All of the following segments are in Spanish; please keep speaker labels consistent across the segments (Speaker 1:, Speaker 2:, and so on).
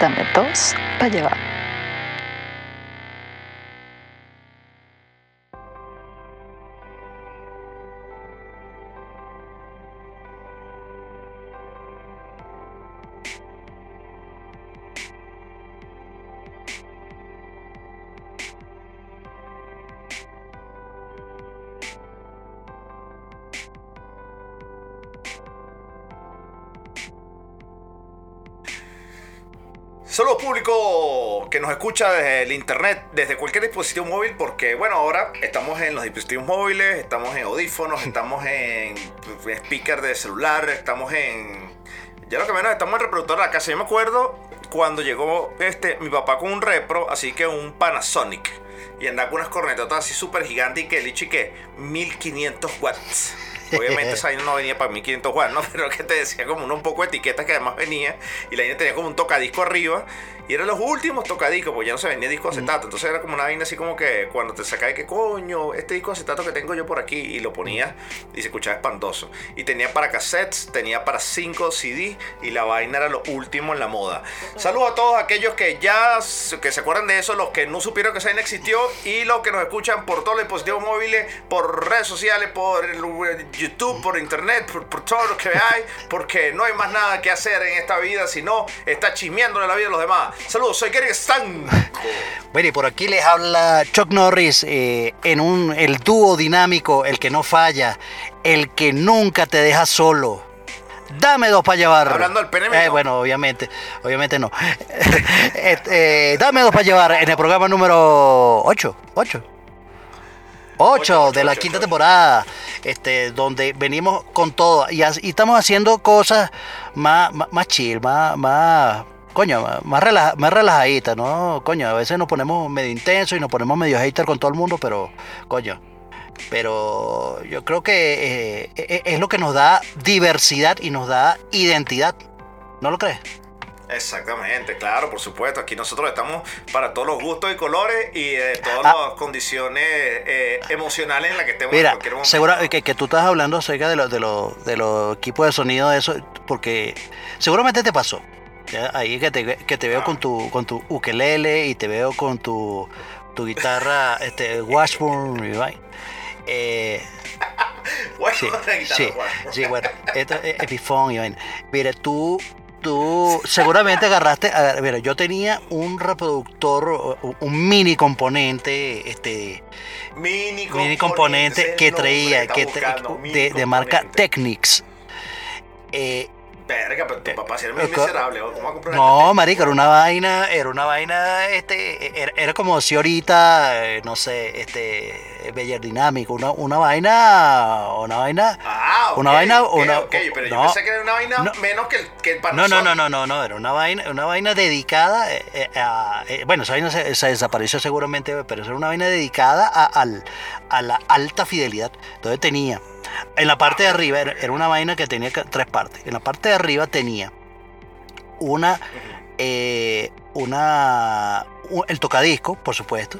Speaker 1: Esto es Dame dos para
Speaker 2: que nos escucha desde el internet, desde cualquier dispositivo móvil, porque bueno, ahora estamos en los dispositivos móviles, estamos en audífonos, estamos en speaker de celular, estamos en... Ya lo que menos estamos en reproductor de la casa. Yo me acuerdo cuando llegó este, mi papá con un repro, así que un Panasonic, y andaba con unas cornetotas así súper gigantes y que el y que 1500 watts. Obviamente esa no venía para 1500 watts, ¿no? Pero que te decía como un poco de etiquetas que además venía. Y la vaina tenía como un tocadisco arriba. Y eran los últimos tocadiscos, porque ya no se vendía disco acetato. Entonces era como una vaina así como que cuando te sacaba de que coño, este disco acetato que tengo yo por aquí. Y lo ponías y se escuchaba espantoso. Y tenía para cassettes, tenía para 5 CD. Y la vaina era lo último en la moda. Saludos a todos aquellos que ya que se acuerdan de eso, los que no supieron que esa vaina existió. Y los que nos escuchan por todos los dispositivos móviles, por redes sociales, por el YouTube, por internet, por, por todo lo que hay. Porque no hay más nada que hacer en esta vida sino estar chismeándole la vida a los demás. Saludos, soy Gary Stan.
Speaker 3: Bueno, y por aquí les habla Chuck Norris eh, en un, el dúo dinámico, el que no falla, el que nunca te deja solo. Dame dos para llevar.
Speaker 2: Hablando del pene
Speaker 3: Eh, bueno, obviamente, obviamente no. Este, eh, dame dos para llevar en el programa número 8. 8. 8
Speaker 2: Ocho,
Speaker 3: de la
Speaker 2: ocho,
Speaker 3: quinta
Speaker 2: ocho.
Speaker 3: temporada, este, donde venimos con todo y estamos haciendo cosas más, más, más chill, más, más, coño, más, relaja- más relajaditas, ¿no? Coño, a veces nos ponemos medio intenso y nos ponemos medio hater con todo el mundo, pero, coño, pero yo creo que eh, eh, es lo que nos da diversidad y nos da identidad, ¿no lo crees?
Speaker 2: Exactamente, claro, por supuesto. Aquí nosotros estamos para todos los gustos y colores y de todas
Speaker 3: Ah.
Speaker 2: las condiciones eh, emocionales en las que estemos en
Speaker 3: Mira,
Speaker 2: cualquier momento.
Speaker 3: seguro que, que tú estás hablando acerca de los de los de los equipos de sonido de eso, porque seguramente te pasó. Ahí que te, que te veo con tu con tu ukelele y te veo con tu, tu guitarra este Washburn vaina. Eh, sí, sí, bueno, esto es Epiphone y vaina. Mira, tú tú seguramente agarraste, a- mira, yo tenía un reproductor, un mini componente, este,
Speaker 2: Mini componente,
Speaker 3: mini componente que traía que
Speaker 2: buscando,
Speaker 3: de, de marca. Technics. Eh,
Speaker 2: Verga, pero tu papá si era muy
Speaker 3: eh,
Speaker 2: miserable. ¿o? ¿Cómo va a comprar
Speaker 3: no, marico, era una vaina, era una vaina, este, era, era como si ahorita, eh, no sé, este, Beller Dinámico, una, una vaina, una vaina.
Speaker 2: Ah, ok,
Speaker 3: Una vaina- una-
Speaker 2: ok, pero yo pensé que era una vaina
Speaker 3: No.
Speaker 2: menos que el, que el
Speaker 3: No, no, no, no, no, no, era una vaina, una vaina dedicada eh, eh, a, eh, bueno, esa vaina se, se desapareció seguramente, pero era una vaina dedicada a, al- a la alta fidelidad. Entonces tenía, en la parte de arriba, era, una vaina que tenía tres partes. En la parte de arriba tenía una, eh, una, el tocadisco, por supuesto,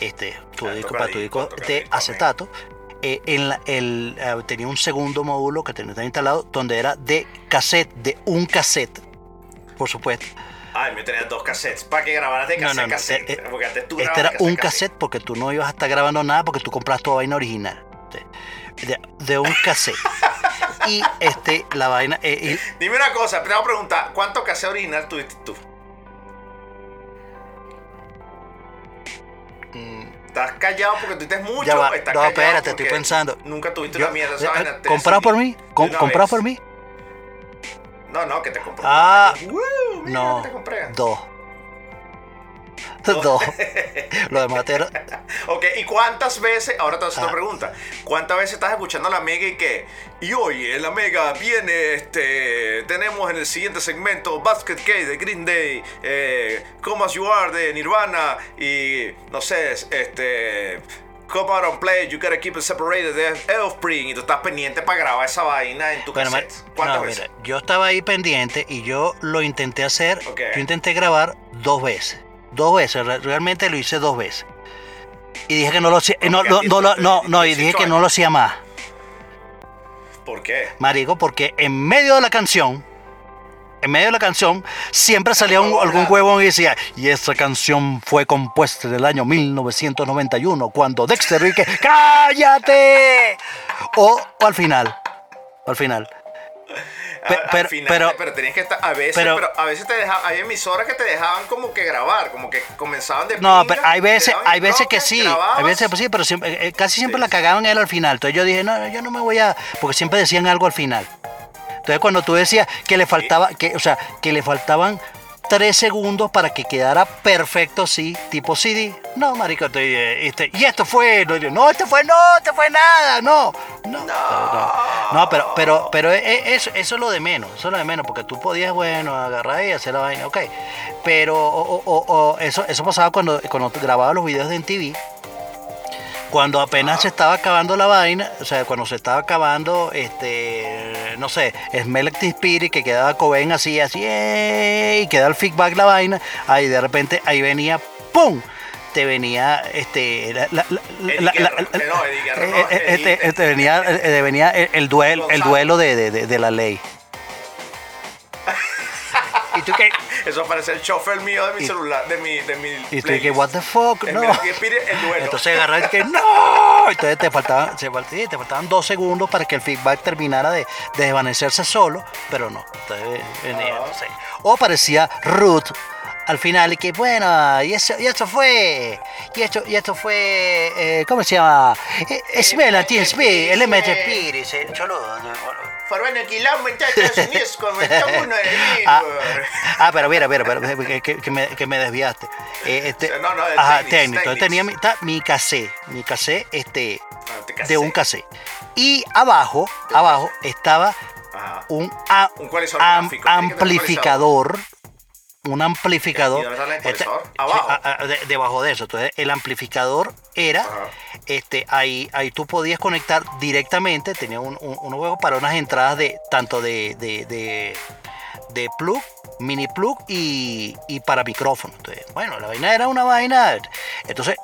Speaker 3: este, tu
Speaker 2: el
Speaker 3: disco para tu disco de acetato. Eh, en la- el, eh, tenía un segundo módulo que tenía instalado donde era de cassette, de un cassette, por supuesto.
Speaker 2: Ay, me tenías dos cassettes para que grabaras de
Speaker 3: No,
Speaker 2: cassette
Speaker 3: no, no,
Speaker 2: cassette.
Speaker 3: eh,
Speaker 2: porque antes tú
Speaker 3: Este era un
Speaker 2: cassette.
Speaker 3: cassette porque tú no ibas a estar grabando nada porque tú compras toda vaina original. De, un cassette. y este, la vaina. eh,
Speaker 2: Dime una cosa, te voy a preguntar, ¿cuánto cassette original tuviste tú?
Speaker 3: mm,
Speaker 2: ¿Estás callado porque tuviste mucho?
Speaker 3: Ya va,
Speaker 2: estás
Speaker 3: no, espérate, estoy pensando.
Speaker 2: Nunca tuviste
Speaker 3: yo-
Speaker 2: una mierda esa
Speaker 3: eh, ¿Comprado por mí? Com- ¿Comprado por mí?
Speaker 2: No, no, que te compré.
Speaker 3: Ah.
Speaker 2: Mira,
Speaker 3: No,
Speaker 2: te compré.
Speaker 3: dos. Dos. Lo demás era.
Speaker 2: Ok, ¿y cuántas veces, ahora te hago
Speaker 3: Ah.
Speaker 2: otra pregunta, cuántas veces estás escuchando a la Mega y que, y hoy en la Mega viene, este, tenemos en el siguiente segmento Basket Case de Green Day, eh, Come As You Are de Nirvana y, no sé, este, Come Out and Play, You Gotta Keep It Separated de Offspring y tú estás pendiente para grabar esa vaina en tu
Speaker 3: Bueno,
Speaker 2: cassette. ¿Cuántas
Speaker 3: no,
Speaker 2: veces?
Speaker 3: mira, yo estaba ahí pendiente y yo lo intenté hacer. Yo intenté grabar dos veces. Dos veces, re- realmente lo hice dos veces. Y dije que no lo hacía. No,
Speaker 2: Ok,
Speaker 3: no, no, no, no, y
Speaker 2: 18
Speaker 3: dije que no lo hacía más.
Speaker 2: ¿Por qué?
Speaker 3: Marico, porque en medio de la canción en medio de la canción, siempre salía un- algún huevón y decía, y esta canción fue compuesta en el año 1991, cuando Dexter Rique, ¡cállate! O, o al final, al final.
Speaker 2: Al
Speaker 3: pero-
Speaker 2: final,
Speaker 3: pero-
Speaker 2: pero, tenías que estar a veces
Speaker 3: pero-
Speaker 2: pero, a veces te dejaban hay emisoras que te dejaban como que grabar como que comenzaban de
Speaker 3: No,
Speaker 2: pinga,
Speaker 3: pero hay veces, hay veces que sí,
Speaker 2: grababas.
Speaker 3: hay veces que sí, pero siempre- eh, casi siempre
Speaker 2: Sí.
Speaker 3: la cagaban él al final. Entonces yo dije, no, yo no me voy a, porque siempre decían algo al final. Entonces cuando tú decías que le faltaba, que, o sea, que le faltaban tres segundos para que quedara perfecto, sí, tipo CD. No, marico, estoy, eh, este, y esto fue, no, esto fue, no, esto fue nada, no, no, no, no, pero, pero, pero eh, eh, eso, eso es lo de menos, eso es lo de menos, porque tú podías, bueno, agarrar y hacer la vaina, ok, pero o eso, eso pasaba cuando, cuando grababa los videos de MTV, cuando apenas se estaba acabando la vaina, o sea, cuando se estaba acabando, este, no sé, Smell Spirit, que quedaba Cobain así, así, ¡eh! y queda el feedback la vaina, ahí de repente, ahí venía, ¡pum! Te venía, este,
Speaker 2: no,
Speaker 3: eh, eh, venía, venía el, el duelo, el duelo de, de- de- de la ley. ¿Y tú qué?
Speaker 2: Eso parece el chofer mío de mi
Speaker 3: Y-
Speaker 2: celular de mi de mi
Speaker 3: Y tú que, what the fuck,
Speaker 2: Es
Speaker 3: no.
Speaker 2: El duelo
Speaker 3: Entonces agarré y que no. Entonces te faltaban, te faltaban dos segundos para que el feedback terminara de, de desvanecerse solo, pero no. Entonces venía, no sé. O parecía Ruth al final y que bueno, y eso, y esto fue, y esto, y esto fue, eh, ¿cómo se llama? Eh, Esmela, Teen Spirit, el MT Spirit, el choludo.
Speaker 2: Quilombo en Estados Unidos como estamos uno de
Speaker 3: Ah, ah, pero mira, mira, mira, que, me, que me desviaste. Eh, este,
Speaker 2: No, no, de
Speaker 3: ajá, técnico. Tenía mi, ta- mi cassette, mi cassette este,
Speaker 2: Ah, casé.
Speaker 3: de un cassette. Y abajo, abajo estaba
Speaker 2: Ajá.
Speaker 3: un a- am- amplificador. Un amplificador.
Speaker 2: ¿Y dónde está el
Speaker 3: este,
Speaker 2: Abajo.
Speaker 3: a- a- de- debajo de eso. Entonces, el amplificador era.
Speaker 2: Ajá.
Speaker 3: Este, ahí, ahí tú podías conectar directamente, tenía un, un, un juego para unas entradas de tanto de, de, de, de plug, mini plug y, y para micrófono. Entonces, bueno, la vaina era una vaina. Entonces,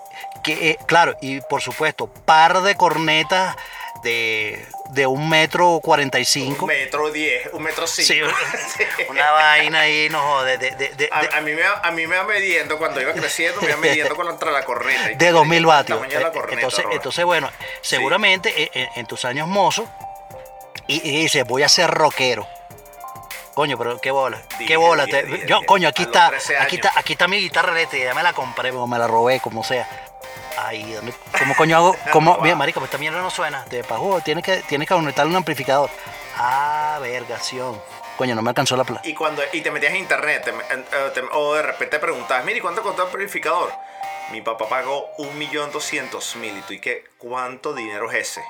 Speaker 3: que, eh, claro, y por supuesto, par de cornetas de, de un metro cuarenta y cinco.
Speaker 2: Un metro diez, un metro
Speaker 3: Sí,
Speaker 2: cinco.
Speaker 3: una vaina ahí, no de, de, de,
Speaker 2: A, a mí me, va- a mí me va midiendo, cuando iba creciendo, me iba midiendo contra la corneta.
Speaker 3: De
Speaker 2: tú
Speaker 3: 2000
Speaker 2: tienes el
Speaker 3: vatios.
Speaker 2: la corneta,
Speaker 3: entonces,
Speaker 2: Robert.
Speaker 3: entonces, bueno, seguramente eh, en, en tus años mozos, y, y dices, voy a ser rockero. Coño, pero qué bola, qué bola. yo, coño, aquí está,
Speaker 2: 13
Speaker 3: aquí está, aquí está mi guitarra eléctrica, ya me la compré o me la robé, como sea. Ahí, ¿dónde- ¿cómo coño hago? ¿Cómo? Mira, marico, pues esta mierda no suena. De pajú, tienes que, tienes que conectarle un amplificador. Ah, vergación. Coño, no me alcanzó la plata.
Speaker 2: Y cuando y te metías en internet, te- eh, te- o de repente preguntabas, mire, ¿cuánto costó el purificador? Mi papá pagó un millón doscientos mil. ¿Y tú y qué? ¿Cuánto dinero es ese?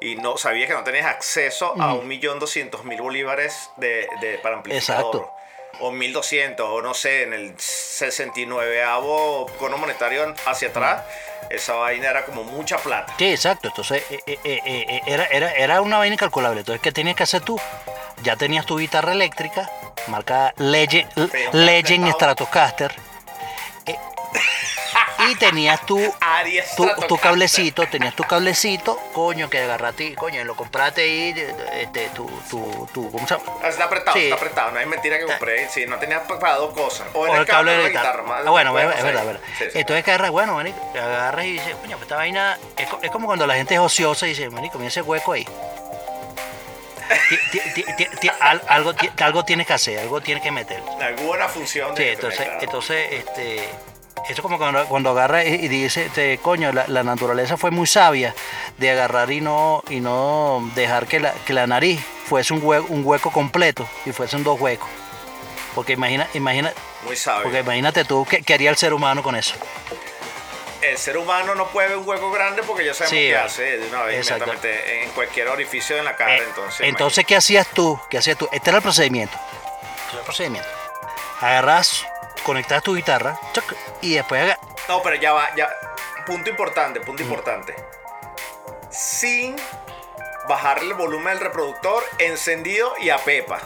Speaker 2: Y no sabías que no tenías acceso a un millón doscientos mil bolívares de, de- para amplificador.
Speaker 3: Exacto.
Speaker 2: O 1200, o no sé, en el 69avo cono monetario hacia atrás, esa vaina era como mucha plata.
Speaker 3: Sí, exacto. Entonces, eh, eh, eh, era, era, era una vaina incalculable. Entonces, ¿qué tenías que hacer tú? Ya tenías tu guitarra eléctrica, marca Legend. Legend Stratocaster. Y tenías tu, cablecito, tenías tu cablecito, coño, que agarraste, coño, lo compraste ahí, este, tu, tu, tu, ¿cómo se llama?
Speaker 2: Ah, Está apretado,
Speaker 3: Sí.
Speaker 2: está apretado. No es mentira que compré. Sí, no tenía para dos cosas. O,
Speaker 3: O el cable de la guitarra. Ah, bueno, es, verdad, es verdad.
Speaker 2: Sí, sí.
Speaker 3: Entonces que agarras, bueno, manico, agarras y dices, coño, pues esta vaina es, co- es como cuando la gente es ociosa y dice, manico, mira ese hueco ahí. Algo, algo tienes que hacer, algo tienes que meter.
Speaker 2: Alguna función
Speaker 3: Sí, entonces, entonces, este, eso es como cuando, cuando agarra y, y dice, coño, la, la naturaleza fue muy sabia de agarrar y no, y no dejar que la, que la nariz fuese un hueco, un hueco completo y fuesen dos huecos. Porque imagina, imagina,
Speaker 2: Muy sabio.
Speaker 3: porque imagínate tú qué, qué haría el ser humano con eso.
Speaker 2: El ser humano no puede ver un hueco grande porque ya sabemos
Speaker 3: Sí,
Speaker 2: qué
Speaker 3: vale.
Speaker 2: hace de una vez inmediatamente en cualquier orificio en la cara.
Speaker 3: Eh,
Speaker 2: entonces,
Speaker 3: entonces, ¿qué hacías tú? ¿Qué hacías tú? Este era el procedimiento. Este era el procedimiento. Agarras, conectas tu guitarra y después aga-
Speaker 2: imagínate. No, pero ya va, ya. Punto importante, punto importante. Sin bajarle el volumen del reproductor, encendido y a pepa.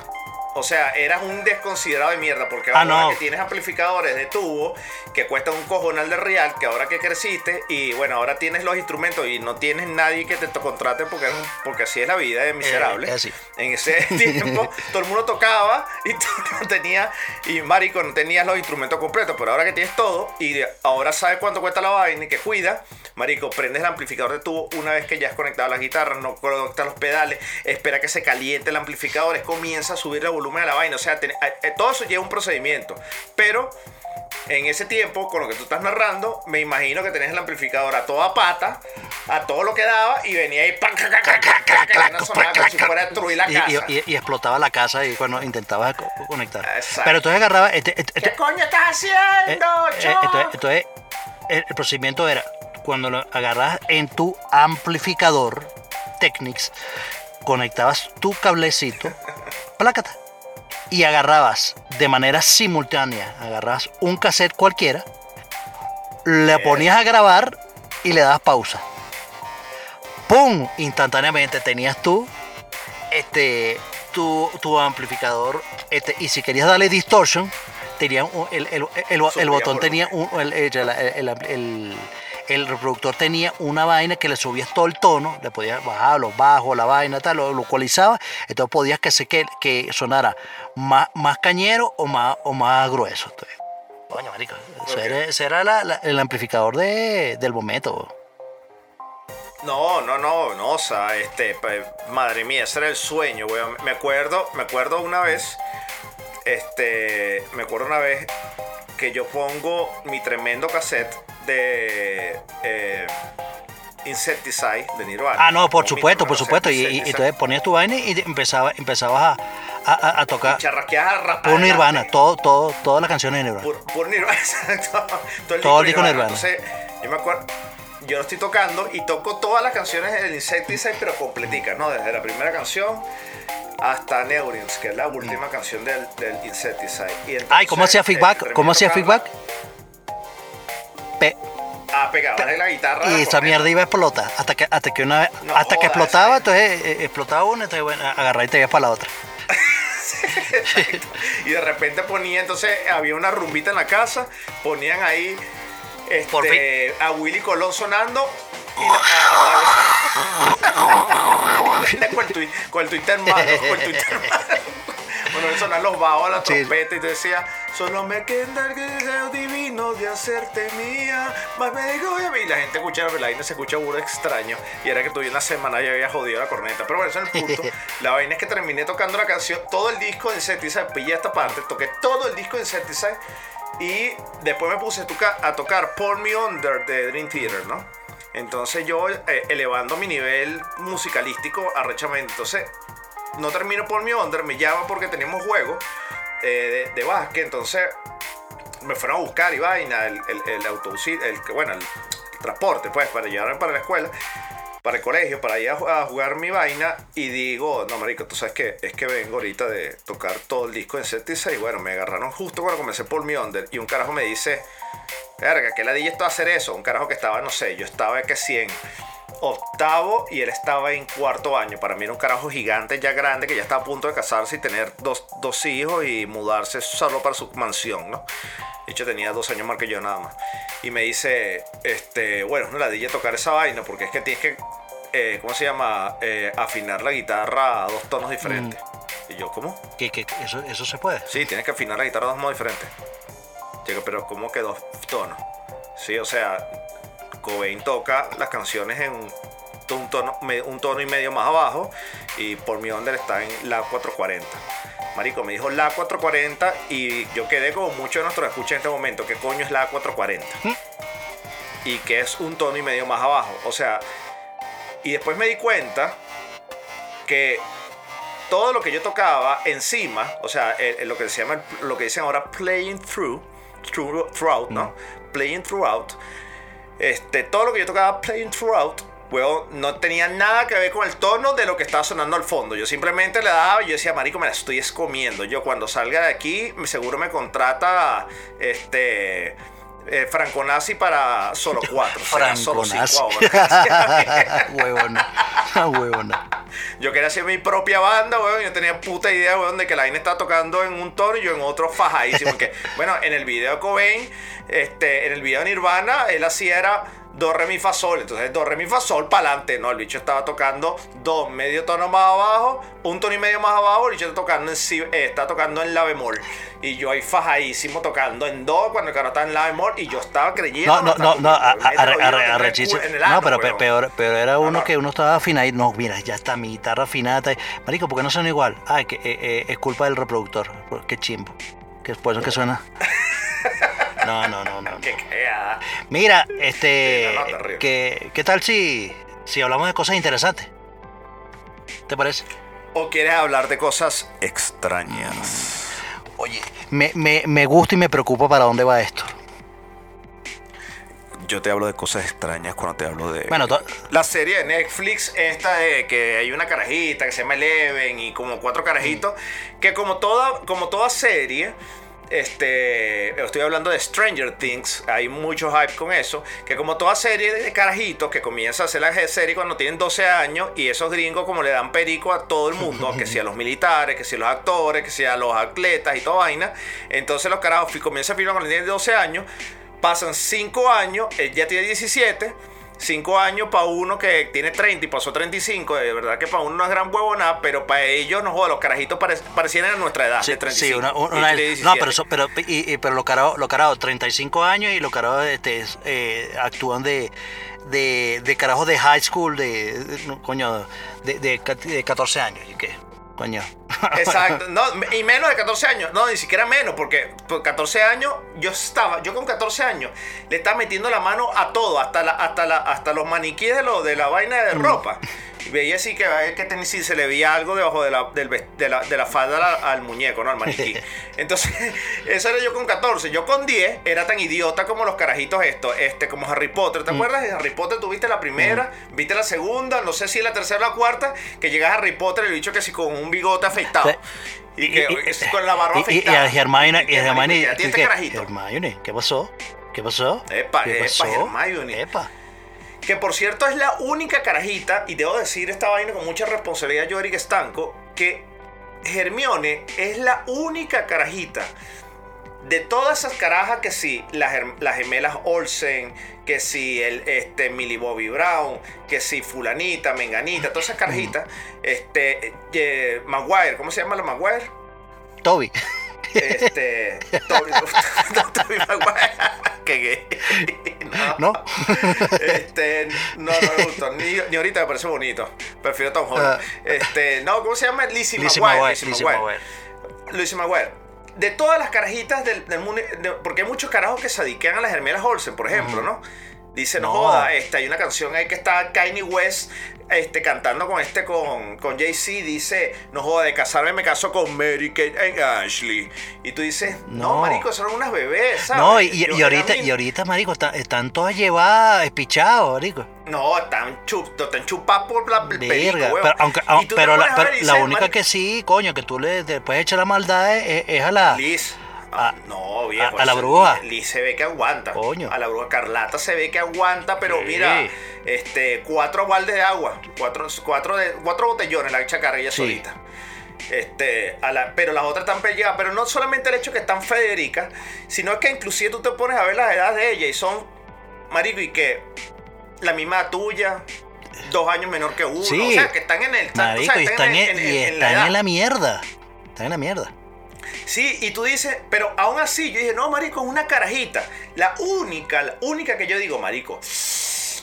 Speaker 2: O sea, eras un desconsiderado de mierda, porque
Speaker 3: Ah,
Speaker 2: ahora
Speaker 3: no.
Speaker 2: que tienes amplificadores de tubo que cuestan un cojonal de real, que ahora que creciste, y bueno, ahora tienes los instrumentos y no tienes nadie que te contrate porque, porque así es la vida de miserable.
Speaker 3: así.
Speaker 2: En ese tiempo todo el mundo tocaba y tú no tenías, y marico, no tenías los instrumentos completos, pero ahora que tienes todo y ahora sabes cuánto cuesta la vaina y que cuida, marico, prendes el amplificador de tubo una vez que ya has conectado las guitarras, no conectas los pedales, espera que se caliente el amplificador, es comienza a subir el volumen de la vaina, o sea, ten- eh, eh, todo eso lleva un procedimiento, pero en ese tiempo, con lo que tú estás narrando, me imagino que tenés el amplificador a toda pata, a todo lo que daba, y venía ahí, ¡pac, clac, clac, clac, como si fuera a destruir la casa.
Speaker 3: y- y- y explotaba la casa y cuando intentabas co- conectar.
Speaker 2: Exacto.
Speaker 3: Pero entonces agarraba. Este, este-
Speaker 2: ¿Qué
Speaker 3: este-
Speaker 2: coño estás
Speaker 3: eh,
Speaker 2: haciendo,
Speaker 3: entonces, entonces, el, el procedimiento era cuando lo agarras en tu amplificador Technics, conectabas tu cablecito, plácata, y agarrabas de manera simultánea, agarrabas un cassette cualquiera, le ponías a grabar y le dabas pausa. ¡Pum! Instantáneamente tenías tú este, tu, tu amplificador. Este, y si querías darle distortion, tenía un- el, el- el- botón tenía un, el, el- reproductor tenía una vaina que le subías todo el tono, le podías bajar los bajos, la vaina, tal, lo, lo ecualizaba, entonces podías que, se, que, que sonara más, más cañero o más, o más grueso. Entonces, coño, marico, eso
Speaker 2: Ok.
Speaker 3: era, ese era la- la- el amplificador de- del momento.
Speaker 2: No, no, no, no, o sea, este, madre mía, ese era el sueño, weón. Me acuerdo, me acuerdo una vez, este, me acuerdo una vez que yo pongo mi tremendo cassette de eh, Insecticide de Nirvana.
Speaker 3: Ah, no, por supuesto, por supuesto. Y, entonces ponías tu vaina y empezaba, empezabas a, a- a- tocar
Speaker 2: raspar
Speaker 3: por Nirvana,
Speaker 2: adelante.
Speaker 3: todo, todo, todas las canciones de Nirvana.
Speaker 2: Por, por Nirvana, exacto. Todo
Speaker 3: el disco Nirvana.
Speaker 2: Entonces, yo me acuerdo, yo lo estoy tocando y toco todas las canciones del Insecticide, pero completicas, ¿no? Desde la primera canción hasta Neurins, que es la última canción del, del Insecticide. Y entonces,
Speaker 3: Ay, ¿cómo hacía feedback? ¿Cómo hacía feedback? Pe-
Speaker 2: Ah, pegaba de la guitarra.
Speaker 3: y esa mierda iba a explotar. Hasta que, hasta que una
Speaker 2: No
Speaker 3: hasta que explotaba,
Speaker 2: eh.
Speaker 3: entonces eh, explotaba una, entonces bueno, agarrá y te ibas para la otra.
Speaker 2: Y de repente ponía, entonces había una rumbita en la casa, ponían ahí este, a Willy Colón sonando. Y la- con, el tui- con el Twitter malo, con el Twitter malo. Bueno, sonar los bajos a la trompeta y te decía, solo me queda el deseo divino de hacerte mía. Más me digo, y la gente escuchaba la vaina, se escucha burro extraño. Y era que tuve una semana y había jodido la corneta. Pero bueno, eso es el punto. La vaina es que terminé tocando la canción, todo el disco de Insecticide, pillé esta parte, toqué todo el disco de Insecticide. Y después me puse a tocar, a tocar Pour Me Under de Dream Theater, ¿no? Entonces yo eh, elevando mi nivel musicalístico arrechamente. Entonces no termino por mi under, me llama porque tenemos juego eh, de, básquet, entonces me fueron a buscar y vaina, el, el, el autobús, el, que- bueno, el, transporte, pues, para llevarme para la escuela, para el colegio, para ir a, a jugar mi vaina, y digo, no, marico, tú sabes que es que vengo ahorita de tocar todo el disco en Insecticide, y bueno, me agarraron justo cuando comencé por mi under, y un carajo me dice, verga, que ladilla esto hacer eso, un carajo que estaba, no sé, yo estaba que 100 octavo y él estaba en cuarto año. Para mí era un carajo gigante, ya grande, que ya estaba a punto de casarse y tener dos, dos hijos y mudarse solo para su mansión, ¿no? De hecho, tenía dos años más que yo nada más. Y me dice, este, bueno, no la dije tocar esa vaina porque es que tienes que, eh, ¿cómo se llama? Eh, afinar la guitarra a dos tonos diferentes. Y yo, ¿cómo?
Speaker 3: Que- que eso, eso se puede.
Speaker 2: Sí, tienes que afinar la guitarra a dos modos diferentes. Pero ¿cómo que dos tonos? Sí, o sea, Cobain toca las canciones en un tono, un tono y medio más abajo y por mi under está en la 440. Marico, me dijo la 440 y yo quedé como muchos de nuestros escuchas en este momento. ¿Qué coño es la 440? Y que es un tono y medio más abajo. O sea, y después me di cuenta que todo lo que yo tocaba encima, o sea, eh, eh, lo que se llama, lo que dicen ahora playing through- throughout, ¿no? Playing throughout. Este, todo lo que yo tocaba playing throughout, weón, no tenía nada que ver con el tono de lo que estaba sonando al fondo. Yo simplemente le daba y yo decía, marico, me la estoy escomiendo. Yo cuando salga de aquí, seguro me contrata, este... eh, Franco Nazi para solo cuatro. será solo
Speaker 3: Franconazi.
Speaker 2: cinco ahora.
Speaker 3: Huevona. Huevona.
Speaker 2: Yo quería hacer mi propia banda, weón. Yo tenía puta idea, weón, de que la vaina estaba tocando en un tono y yo en otro fajadísimo. que, bueno, en el video de Cobain, este, en el video de Nirvana, él hacía era do, re, mi, fa, sol. Entonces, do, re, mi, fa, sol para adelante. No, el bicho estaba tocando do, medio tono más abajo, un tono y medio más abajo. El bicho está tocando en, si, eh, está tocando en la bemol. Y yo ahí fajadísimo tocando en do cuando el cara estaba en la bemol. Y yo estaba creyendo.
Speaker 3: No, no, no, no, arrechísimo. No, pero peor, peor era uno que uno estaba afinado. No, mira, ya está mi guitarra afinada. Marico, ¿por qué no suena igual? Ah, que, eh, eh, es culpa del reproductor. Qué chimbo. Que es por eso que suena. No, no, no, no. Mira, este. ¿qué, ¿Qué tal si, si hablamos de cosas interesantes? ¿Te parece?
Speaker 2: ¿O quieres hablar de cosas extrañas?
Speaker 3: Oye, me, me, me gusta y me preocupa para dónde va esto.
Speaker 2: Yo te hablo de cosas extrañas cuando te hablo de. Bueno, la serie de Netflix, esta de que hay una carajita que se llama Eleven y como cuatro carajitos, que como toda, como toda serie este, estoy hablando de Stranger Things, hay mucho hype con eso, que como toda serie de carajitos que comienza a hacer la serie cuando tienen 12 años y esos gringos como le dan perico a todo el mundo, que sea los militares, que sea los actores, que sea los atletas y toda vaina, entonces los carajos comienzan a filmar cuando tienen 12 años, pasan 5 años, él ya tiene 17, 5 años para uno que tiene 30 y pasó 35, de verdad que para uno no es gran huevo nada, pero para ellos, no joda, los carajitos parecían a nuestra edad, de 35. Sí, una,
Speaker 3: no, pero, eso, pero, y, pero los carados, los carados, 35 años y los carados este, eh, actúan de, de, de carajos de high school, de, coño, de, de, de 14 años, ¿y qué? Coño.
Speaker 2: Exacto, no, y menos de 14 años, no, ni siquiera menos, porque por 14 años yo estaba, yo con 14 años le estaba metiendo la mano a todo, hasta la, hasta la, hasta los maniquíes de lo, de la vaina de mm. ropa. Veía así que, que si se le veía algo debajo de la, de la, de la falda al, muñeco, ¿no? Al maniquí. Entonces, eso era yo con 14. Yo con 10 era tan idiota como los carajitos estos, este, como Harry Potter. ¿Te mm. acuerdas de Harry Potter? Tuviste la primera, mm. viste la segunda, no sé si la tercera o la cuarta, que llega Harry Potter y el bicho que si con un bigote afeitado. Y que con la barba afeitada.
Speaker 3: Y, a Hermione, y, Hermione, Hermione, ¿qué pasó? ¿Qué pasó?
Speaker 2: Epa, ¿Qué pasó? Hermione. Epa. Que por cierto es la única carajita, y debo decir esta vaina con mucha responsabilidad yo, Eric Estanco, que Hermione es la única carajita de todas esas carajas que sí, las, las gemelas Olsen, que sí, el, este, Millie Bobby Brown, que sí, fulanita, menganita, todas esas carajitas, este, eh, Maguire, ¿cómo se llama la Maguire?
Speaker 3: Toby.
Speaker 2: Este, Toby, Toby Maguire. No. ¿No? Este, no, no me gustó. Ni, ni, ahorita me parece bonito. Prefiero Tom Holland. Ah. Este, no, ¿cómo se llama? Lizzie, Lizzie Maguire. Lizzie Maguire. Lizzie Maguire. De todas las carajitas del, del mundo, porque hay muchos carajos que se adiquean a las gemelas Olsen, por ejemplo, ¿no? Dice, no, joda, este, hay una canción ahí que está Kanye West este, cantando con este, con, con Jay-Z, dice, no joda, de casarme me caso con Mary Kate y Ashley. Y tú dices, no, marico, son unas bebés, ¿sabes?
Speaker 3: No, y, ahorita, y ahorita, marico, están, todas llevadas, espichadas, marico.
Speaker 2: No, están, chup, están chupadas por la
Speaker 3: Pero, aunque, pero, la, única que sí, coño, que tú le puedes echar la maldad es, a la...
Speaker 2: Liz. Ah, no, viejo.
Speaker 3: A, la bruja.
Speaker 2: Liz se ve que aguanta. Coño. A la bruja Carlata se ve que aguanta, pero mira, este, cuatro baldes de agua, cuatro, cuatro, de, cuatro botellones la echa carrilla solita. Este, a la, pero las otras están pegadas. Pero no solamente el hecho que están Federica, sino que inclusive tú te pones a ver las edades de ella y son, marico, y que la misma tuya, dos años menor que uno. Sí. O sea, que están en el.
Speaker 3: Marico, y están, en, están en la mierda. Están en la mierda.
Speaker 2: Sí, y tú dices, pero aún así, yo dije, no, marico, es una carajita. La única, la única que yo digo, marico,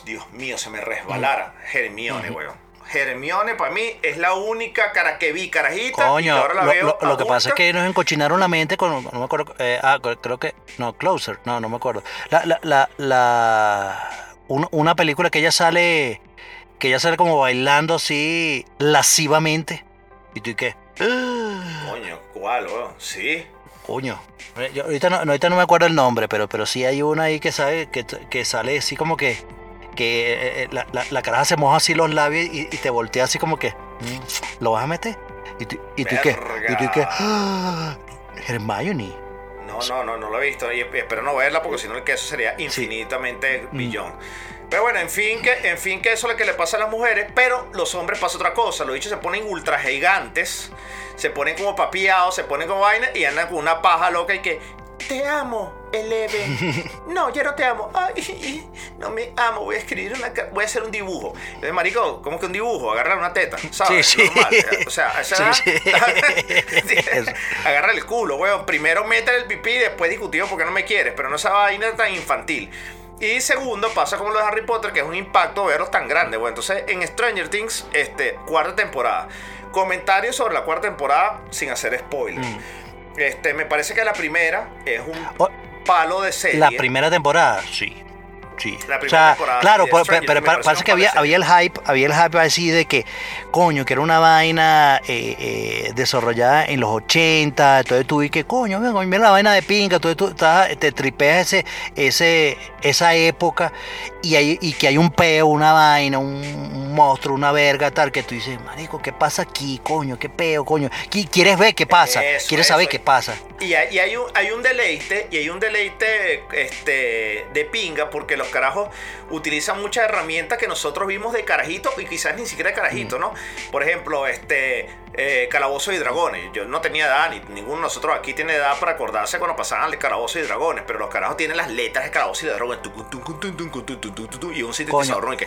Speaker 2: Dios mío, se me resbalara. Hermione, weón. Hermione para mí es la única cara que vi carajita.
Speaker 3: Coño, ahora la lo, veo lo, que pasa es que nos encochinaron la mente con, no me acuerdo, eh, ah, creo que, no, Closer, no, no me acuerdo. La, la, la, la una película que ella sale, que ella sale como bailando así lascivamente. ¿Y tú y qué?
Speaker 2: Coño, ¿cuál, weón? Sí.
Speaker 3: Coño. Yo ahorita, no, ahorita no me acuerdo el nombre, pero, pero sí hay una ahí que, sabe, que, que sale así como que que eh, eh, la, la, caraja se moja así los labios y, te voltea así como que, mm, ¿lo vas a meter? ¿Y tú, y tú qué? ¿Y tú qué? ¡Ah! Hermione.
Speaker 2: No, no, no, no lo he visto y espero no verla porque si no el queso sería infinitamente billón. Pero bueno, en fin, que, en fin, que eso es lo que le pasa a las mujeres, pero los hombres pasa otra cosa. Los bichos se ponen ultra gigantes, se ponen como papiados, se ponen como vaina y andan con una paja loca y que, te amo, Eleven. No, ya no te amo. Ay, no me amo. Voy a escribir una. Voy a hacer un dibujo. Entonces, marico, ¿cómo que un dibujo? Agarrar una teta, ¿sabes?
Speaker 3: Sí, sí.
Speaker 2: Normal. O sea, esa
Speaker 3: Sí, sí.
Speaker 2: agarra el culo, weón. Primero mete el pipí y después discutimos porque no me quieres. Pero no esa vaina tan infantil. Y segundo, pasa como lo de Harry Potter, que es un impacto verlos tan grande. Bueno, entonces en Stranger Things, este, cuarta temporada. Comentarios sobre la cuarta temporada sin hacer spoilers.
Speaker 3: Mm.
Speaker 2: Este, me parece que la primera es un palo de serie.
Speaker 3: La primera temporada, sí. Sí.
Speaker 2: La
Speaker 3: o sea, claro, pero, parece que había, había el hype, había el hype así de que, coño, que era una vaina eh, eh, desarrollada en los 80, entonces tú vi que, coño, mira, la vaina de pinga, entonces tú estás- te tripeas ese, ese, esa época y, hay, y que hay un peo, una vaina, un, un monstruo, una verga, tal, que tú dices, marico, ¿qué pasa aquí, coño? ¿Qué peo, coño? Qui- ¿Quieres ver qué pasa?
Speaker 2: Eso,
Speaker 3: ¿Quieres saber qué pasa?
Speaker 2: Y hay, y hay un, hay un deleite, y hay un deleite este, de pinga, porque los carajos utilizan muchas herramientas que nosotros vimos de carajito, y quizás ni siquiera de carajito, ¿no? Por ejemplo, este eh, Calabozo y Dragones. Yo no tenía edad, ni ninguno de nosotros aquí tiene edad para acordarse cuando pasaban el Calabozo y Dragones, pero los carajos tienen las letras de Calabozo y Dragones. Y un sintetizador, que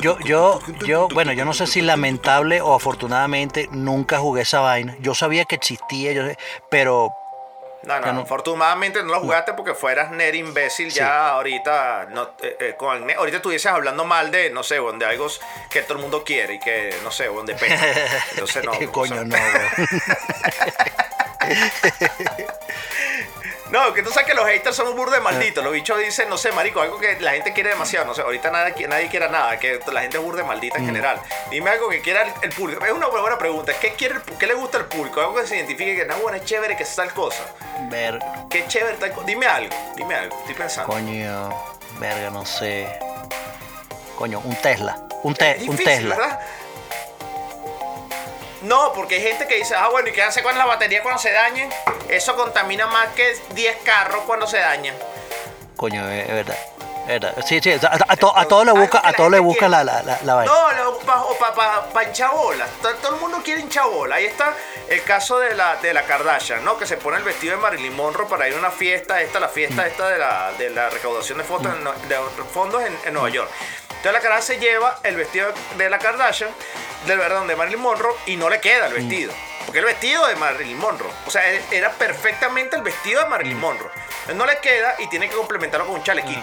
Speaker 3: Yo, yo, yo, bueno, yo no sé si lamentable o afortunadamente nunca jugué esa vaina. Yo sabía que existía, yo, pero
Speaker 2: No, no,
Speaker 3: no-
Speaker 2: afortunadamente no lo jugaste porque fueras nerd imbécil.
Speaker 3: Sí.
Speaker 2: Ya ahorita, no, eh, eh, con, ne- ahorita estuvieses hablando mal de, no sé, de algo que todo el mundo quiere y que, no sé, de pena. Entonces, no. o
Speaker 3: coño,
Speaker 2: sea,
Speaker 3: no.
Speaker 2: No, que tú sabes que los haters son un burde malditos. Los bichos dicen, no sé, marico, algo que la gente quiere demasiado. No sé, ahorita nadie, nadie quiere nada, que la gente es burde maldita en general. Dime algo que quiera el, el público. Es una buena pregunta. ¿Qué, quiere, ¿Qué le gusta al público? Algo que se identifique que no, bueno, es chévere, que es tal cosa.
Speaker 3: Ver,
Speaker 2: Qué chévere tal cosa. Dime algo, dime algo. Estoy pensando.
Speaker 3: coño, verga, no sé. Coño, un Tesla, un, te- un Tesla.
Speaker 2: ¿verdad? No, porque hay gente que dice, ah, bueno, ¿y qué hace con la batería cuando se dañen? Eso contamina más que 10 carros cuando se dañan.
Speaker 3: Coño, es verdad. Sí, sí, a, a, to- a todos le busca, a
Speaker 2: la
Speaker 3: todos le busca la, la, la, la vaina.
Speaker 2: No, para pa, pa. To- Todo el mundo quiere hinchar bolas. Ahí está el caso de la, de la Kardashian, ¿no? Que se pone el vestido de Marilyn Monroe para ir a una fiesta. Esta, la fiesta esta de la, de la recaudación de, fotos en, de fondos en, en Nueva York. Entonces la Kardashian se lleva el vestido de la Kardashian, de verdad, de Marilyn Monroe, y no le queda el vestido. Porque el vestido de Marilyn Monroe, o sea, era perfectamente el vestido de Marilyn Monroe. Entonces no le queda y tiene que complementarlo con un chalequito.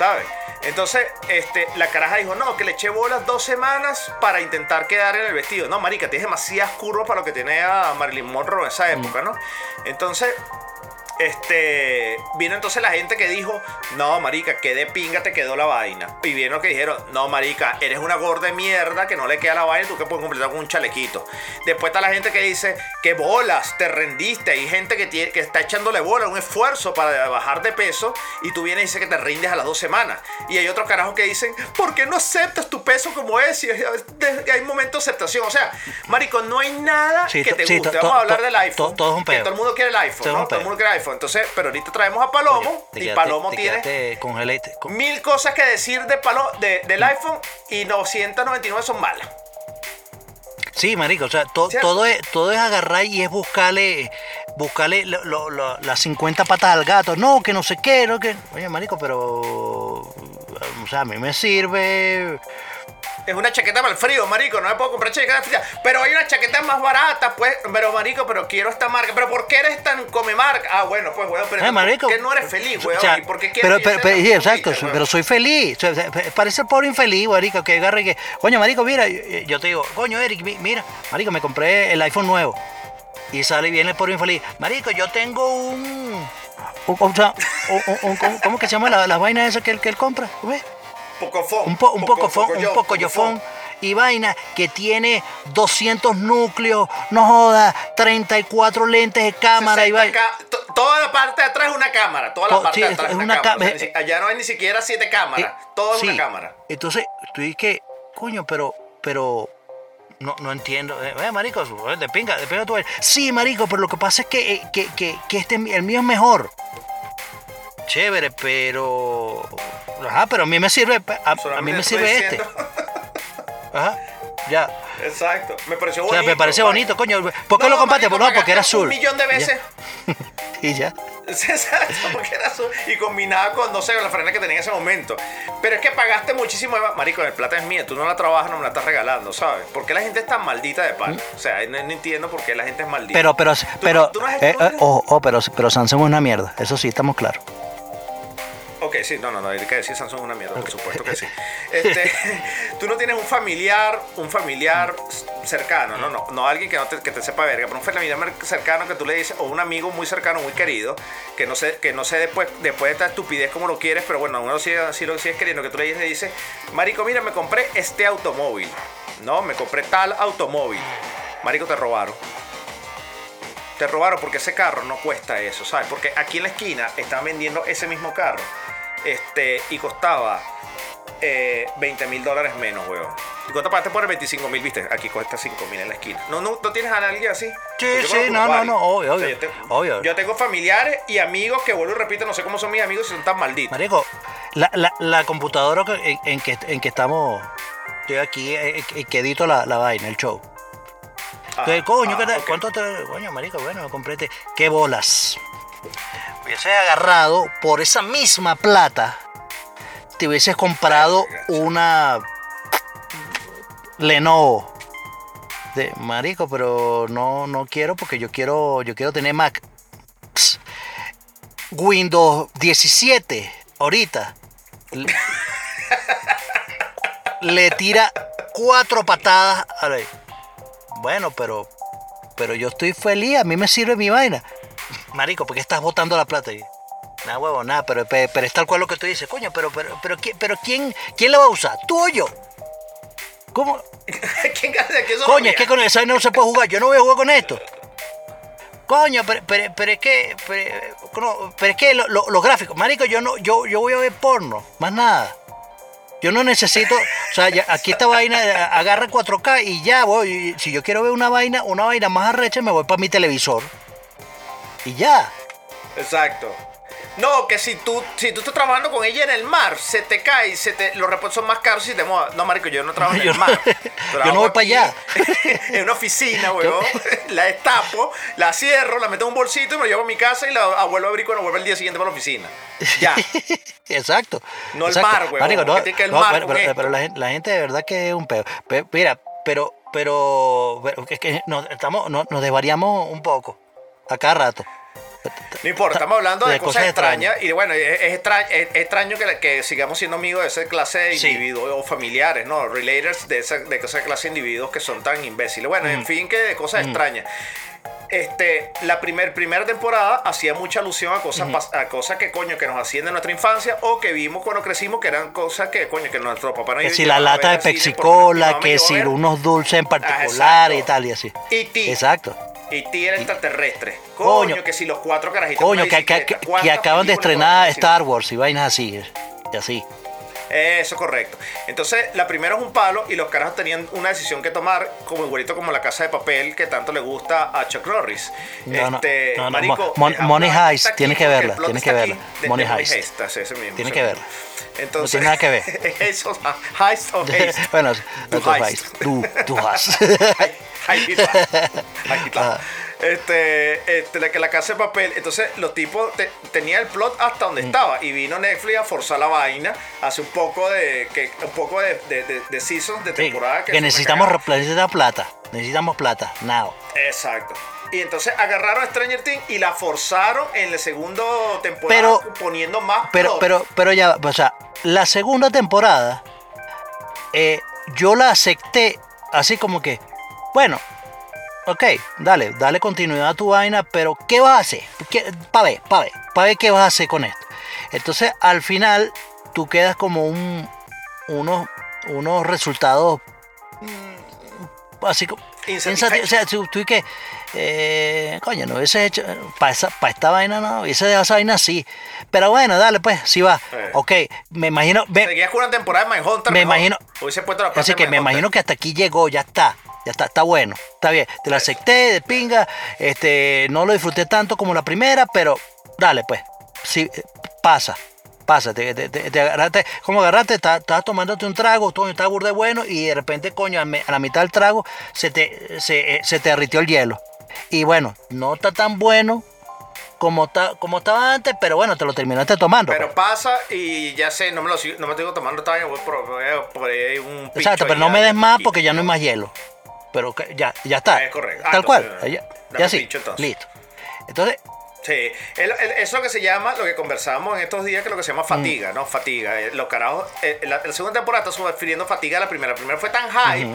Speaker 2: ¿Sabes? Entonces, este, la caraja dijo, no, que le eché bolas dos semanas para intentar quedar en el vestido. No, marica, tienes demasiadas curvas para lo que tenía Marilyn Monroe en esa época, ¿no? Entonces, este, vino entonces la gente que dijo, no, marica, que de pinga te quedó la vaina. Y vieron los que dijeron, no, marica, eres una gorda de mierda que no le queda la vaina, tú que puedes completar con un chalequito. Después está la gente que dice, que bolas, te rendiste. Hay gente que, tiene, que está echándole bola, un esfuerzo para bajar de peso, y tú vienes y dices que te rindes a las dos semanas. Y hay otros carajos que dicen, ¿por qué no aceptas tu peso como es? Y hay momentos de aceptación. O sea, marico, no hay nada
Speaker 3: Sí,
Speaker 2: que te
Speaker 3: sí,
Speaker 2: guste. Vamos a hablar del iPhone.
Speaker 3: to- todo es un
Speaker 2: que
Speaker 3: peo.
Speaker 2: todo el mundo quiere el iPhone,
Speaker 3: Todo
Speaker 2: ¿no? Todo el mundo quiere el iPhone. Entonces, pero ahorita traemos a Palomo y
Speaker 3: quedaste-
Speaker 2: Palomo tiene
Speaker 3: quedaste congelate- con-
Speaker 2: mil cosas que decir de palo, de- del iPhone y 999 son malas.
Speaker 3: Sí, marico, o sea, todo, es, todo es agarrar y es buscarle, buscarle lo- lo- lo- las 50 patas al gato. No, que no sé qué, no que... Oye, marico, pero... O sea, a mí me sirve...
Speaker 2: Es una chaqueta para el frío, marico. No me puedo comprar chaqueta fría. Pero hay una chaqueta más barata, pues. Pero, marico, pero quiero esta marca. Pero ¿por qué eres tan come marca? Ah, bueno, pues, weón. Pero
Speaker 3: Eh, marico,
Speaker 2: ¿por qué no eres feliz, weón?
Speaker 3: o sea,
Speaker 2: ¿Y por qué
Speaker 3: pero,
Speaker 2: quieres
Speaker 3: pero, pero-
Speaker 2: sea
Speaker 3: sí, exacto,
Speaker 2: weón?
Speaker 3: pero soy feliz. O sea, parece el pobre infeliz, marico, que agarre que... Coño, marico, mira, yo, te digo, coño, Eric, mi- mira, marico, me compré el iPhone nuevo. Y sale y viene el pobre infeliz. Marico, yo tengo un... o sea, un- un- un- ¿cómo, cómo que se llama la, la vaina esa que él, que él compra? ¿Ves?
Speaker 2: Pocofón.
Speaker 3: un, po, un
Speaker 2: Poco-
Speaker 3: poco un
Speaker 2: pocoyo-
Speaker 3: poco yofón y vaina que tiene 200 núcleos, no joda, 34 lentes de cámara y
Speaker 2: 60
Speaker 3: vaina.
Speaker 2: Toda la parte de atrás es una cámara. Toda la parte
Speaker 3: sí,
Speaker 2: de atrás
Speaker 3: es una
Speaker 2: una cámara. O sea, si- allá no hay ni siquiera siete cámaras. Todo es
Speaker 3: Sí.
Speaker 2: una cámara.
Speaker 3: Entonces, tú dices que, coño, pero, pero, no, no entiendo. Eh, eh, marico, eh, de pinga, de pinga tú eres. Sí, marico, pero lo que pasa es que, eh, que, que, que este, el mío es mejor. Chévere, pero. Ajá, pero a mí me sirve. A, a mí me sirve este. Ajá, ya.
Speaker 2: Exacto. Me pareció
Speaker 3: O
Speaker 2: bonito.
Speaker 3: sea, me parece
Speaker 2: vale.
Speaker 3: bonito, coño. ¿Por qué
Speaker 2: No,
Speaker 3: lo compraste? Pues no, porque era azul.
Speaker 2: Un millón de veces.
Speaker 3: Y ya.
Speaker 2: Exacto, porque era azul. Y combinaba con, no sé, la frena que tenía en ese momento. Pero es que pagaste muchísimo. Marico, el plata es mía. Tú no la trabajas, no me la estás regalando, ¿sabes? ¿Por qué la gente es tan maldita de pan? O sea, no, no entiendo por qué la gente es maldita.
Speaker 3: Pero, pero, pero,
Speaker 2: tú
Speaker 3: eh,
Speaker 2: tú no
Speaker 3: eh, ojo, ojo, pero, pero Samsung es una mierda. Eso sí, estamos claros.
Speaker 2: Ok, sí, no, no, no, hay que decir Samsung es una mierda, por supuesto que sí. Este, tú no tienes un familiar, un familiar cercano, no, no, no alguien que no te, que te sepa verga, pero un familiar cercano que tú le dices, o un amigo muy cercano, muy querido, que no sé, que no sé después, después de esta estupidez como lo quieres, pero bueno, uno sí, sí lo sigues queriendo, que tú le dices, le dices, Marico, mira, me compré este automóvil, no, me compré tal automóvil. Marico, te robaron. Te robaron porque ese carro no cuesta eso, ¿sabes? Porque aquí en la esquina están vendiendo ese mismo carro. Este, y costaba eh, 20 mil dólares menos, weón. ¿Y cuánto pagaste por el 25 mil, viste? Aquí cuesta 5 mil en la esquina. ¿No, no, ¿No tienes a alguien así?
Speaker 3: Sí,
Speaker 2: conozco
Speaker 3: no, no, no, obvio,
Speaker 2: O sea,
Speaker 3: obvio,
Speaker 2: yo,
Speaker 3: obvio.
Speaker 2: yo tengo familiares y amigos que vuelvo y repito, no sé cómo son mis amigos si son tan malditos.
Speaker 3: Marico, la, la, la computadora en, en que, en que estamos. Estoy aquí, eh, eh, que edito la, la vaina, el show.
Speaker 2: Ah,
Speaker 3: Entonces, coño,
Speaker 2: ah,
Speaker 3: ¿qué te-. ¿cuánto te.? Coño, marico, bueno, me compré este. ¿Qué bolas? Hubiese agarrado por esa misma plata. Te hubieses comprado una. Lenovo. De, marico, pero no, no quiero porque yo quiero, yo quiero tener Mac. Windows 17 ahorita le, le tira cuatro patadas a la- bueno pero pero yo estoy feliz a mí me sirve mi vaina marico ¿por qué estás botando la plata ahí? nada huevo nada pero, pe- pero es tal cual lo que tú dices coño pero pero pero, ¿quién- pero quién quién la va a usar tú o yo ¿Cómo?
Speaker 2: ¿Quién gana? ¿Quién son
Speaker 3: Coño, es que con esa vaina no se puede jugar. Yo no voy a jugar con esto. Coño, pero, pero, pero es que. Pero, no, pero es que lo- lo- los gráficos. Marico, yo no, yo, yo voy a ver porno. Más nada. Yo no necesito. O sea, ya- aquí esta vaina agarra 4K y ya voy. Si yo quiero ver una vaina, una vaina más arrecha, me voy para mi televisor. Y ya.
Speaker 2: Exacto. No, que si tú, si tú estás trabajando con ella en el mar, se te cae, se te, los repuestos son más caros si te mojas. No, marico, yo no trabajo en el mar.
Speaker 3: yo no voy pa'
Speaker 2: aquí,
Speaker 3: allá.
Speaker 2: En una oficina, weón. La destapo, la cierro, la meto en un bolsito y me la llevo a mi casa y la vuelvo a abrir cuando vuelvo el día siguiente para la oficina. Ya.
Speaker 3: Exacto.
Speaker 2: No el
Speaker 3: exacto.
Speaker 2: mar, huevón,
Speaker 3: Marico, no,
Speaker 2: que tiene que el
Speaker 3: no,
Speaker 2: mar
Speaker 3: pero, pero- pero la, gente, la gente de verdad que es un peo. Pe- Mira, pero, pero, pero es que nos, estamos, no- nos desvariamos un poco. A cada rato.
Speaker 2: No importa, estamos hablando de,
Speaker 3: De
Speaker 2: cosas,
Speaker 3: cosas
Speaker 2: extrañas.
Speaker 3: extrañas.
Speaker 2: Y bueno, es, es extraño, es, es extraño que, que sigamos siendo amigos de esa clase de
Speaker 3: Sí.
Speaker 2: individuos o familiares, ¿no? Relators de esa, de esa clase de individuos que son tan imbéciles. Bueno,
Speaker 3: Mm.
Speaker 2: en fin, que de cosas extrañas. Este, la primer, primera temporada hacía mucha alusión a cosas, pas- a cosas que coño que nos hacían de nuestra infancia o que vimos cuando crecimos que eran cosas que coño que nuestro papá nos
Speaker 3: Que si la lata de pexicola, que si unos dulces en
Speaker 2: Ah,
Speaker 3: particular y tal y así. Exacto.
Speaker 2: Y ti era extraterrestre. Coño,
Speaker 3: Coño.
Speaker 2: que si los cuatro carajitos.
Speaker 3: Coño, que, que- que-
Speaker 2: ¿cuántas
Speaker 3: que acaban de estrenar? Star Wars y vainas así. Y así.
Speaker 2: Eso, correcto. Entonces, la primera es un palo y los carajos tenían una decisión que tomar, como igualito como la casa de papel que tanto le gusta a Chuck Norris.
Speaker 3: No,
Speaker 2: Este,
Speaker 3: no, no,
Speaker 2: marico,
Speaker 3: Mon- Money Heist, tienes que verla, tienes que verla. Money Heist. Tienes que verla.
Speaker 2: Entonces,
Speaker 3: tiene nada que ver.
Speaker 2: Eso, Heist o Heist.
Speaker 3: bueno, tú
Speaker 2: Heist.
Speaker 3: Heist. Tú, tú. Ah.
Speaker 2: Este, este, la que la casa de papel. Entonces, los tipos te- tenía el plot hasta
Speaker 3: Mm.
Speaker 2: donde estaba. Y vino Netflix a forzar la vaina. Hace un poco de. Que, un poco de, de, de, de seasons, de
Speaker 3: Sí,
Speaker 2: temporada.
Speaker 3: que
Speaker 2: son
Speaker 3: necesitamos, necesitamos plata. Necesitamos plata. Now.
Speaker 2: Exacto. Y entonces agarraron a Stranger Things y la forzaron en la segunda temporada
Speaker 3: Pero-
Speaker 2: poniendo más
Speaker 3: Pero,
Speaker 2: plot.
Speaker 3: pero, pero ya, o sea, la segunda temporada, eh, yo la acepté así como que, bueno, ok, dale, dale continuidad a tu vaina, pero ¿qué vas a hacer? Para ver, para ver, para ver qué vas a hacer con esto. Entonces, al final, tú quedas como un, unos, unos resultados mm, así como...
Speaker 2: Insatisfecho.
Speaker 3: insati- O sea, tú, tú y que, eh, coño, no hubiese hecho, para esta vaina no, hubiese dejado esa vaina así. Pero bueno, dale pues, sí va.
Speaker 2: Eh.
Speaker 3: Ok, me imagino, me,
Speaker 2: Seguías con una temporada de Mindhunter.
Speaker 3: Me
Speaker 2: mejor.
Speaker 3: imagino-
Speaker 2: Hubiese puesto la
Speaker 3: así que me imagino que hasta aquí llegó, ya está. Ya está, está bueno, está bien. Te la acepté de pinga, este, no lo disfruté tanto como la primera, pero dale pues. Sí, pasa. Pasa, te, te- te- te agarraste, como agarraste, estás, tomándote un trago, tú estás burde bueno y de repente, coño, a, me- a la mitad del trago se te, se, eh, se te derritió el hielo. Y bueno, no está tan bueno como, está, como estaba antes, pero bueno, te lo terminaste tomando.
Speaker 2: Pero pasa y ya sé, no me lo sigo, no me tengo tomando vaina, voy por, ahí un
Speaker 3: Exacto, pero no me des más porque ya no hay más hielo. Pero ya, ya está.
Speaker 2: Es correcto. Ah,
Speaker 3: Tal cual. Ya, sí.
Speaker 2: pincho, entonces.
Speaker 3: Listo. Entonces,
Speaker 2: Sí, es lo que se llama, lo que conversábamos en estos días, que es lo que se llama fatiga, ¿no? Fatiga. Eh, Los carajos, eh, la, la segunda temporada está refiriendo fatiga a la primera. La primera fue tan high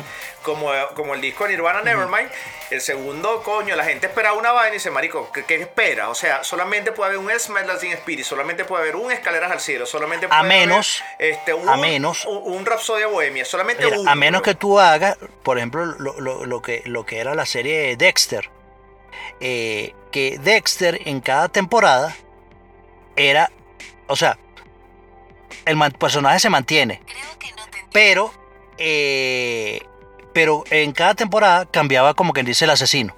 Speaker 2: como, como el disco de Nirvana Nevermind. El segundo, coño, la gente esperaba una vaina y dice, marico, ¿qué, qué espera? O sea, solamente puede haber un Smell Like Spirit, solamente puede haber un Escaleras al Cielo, solamente puede
Speaker 3: A menos-
Speaker 2: haber este, un,
Speaker 3: a menos-
Speaker 2: un, un Rhapsodia Bohemia, solamente
Speaker 3: mira, a menos que tú hagas, por ejemplo, lo, lo- lo que, lo que era la serie Dexter. Eh, que Dexter en cada temporada era, o sea, el personaje se mantiene, pero, eh, pero en cada temporada cambiaba como quien dice el asesino.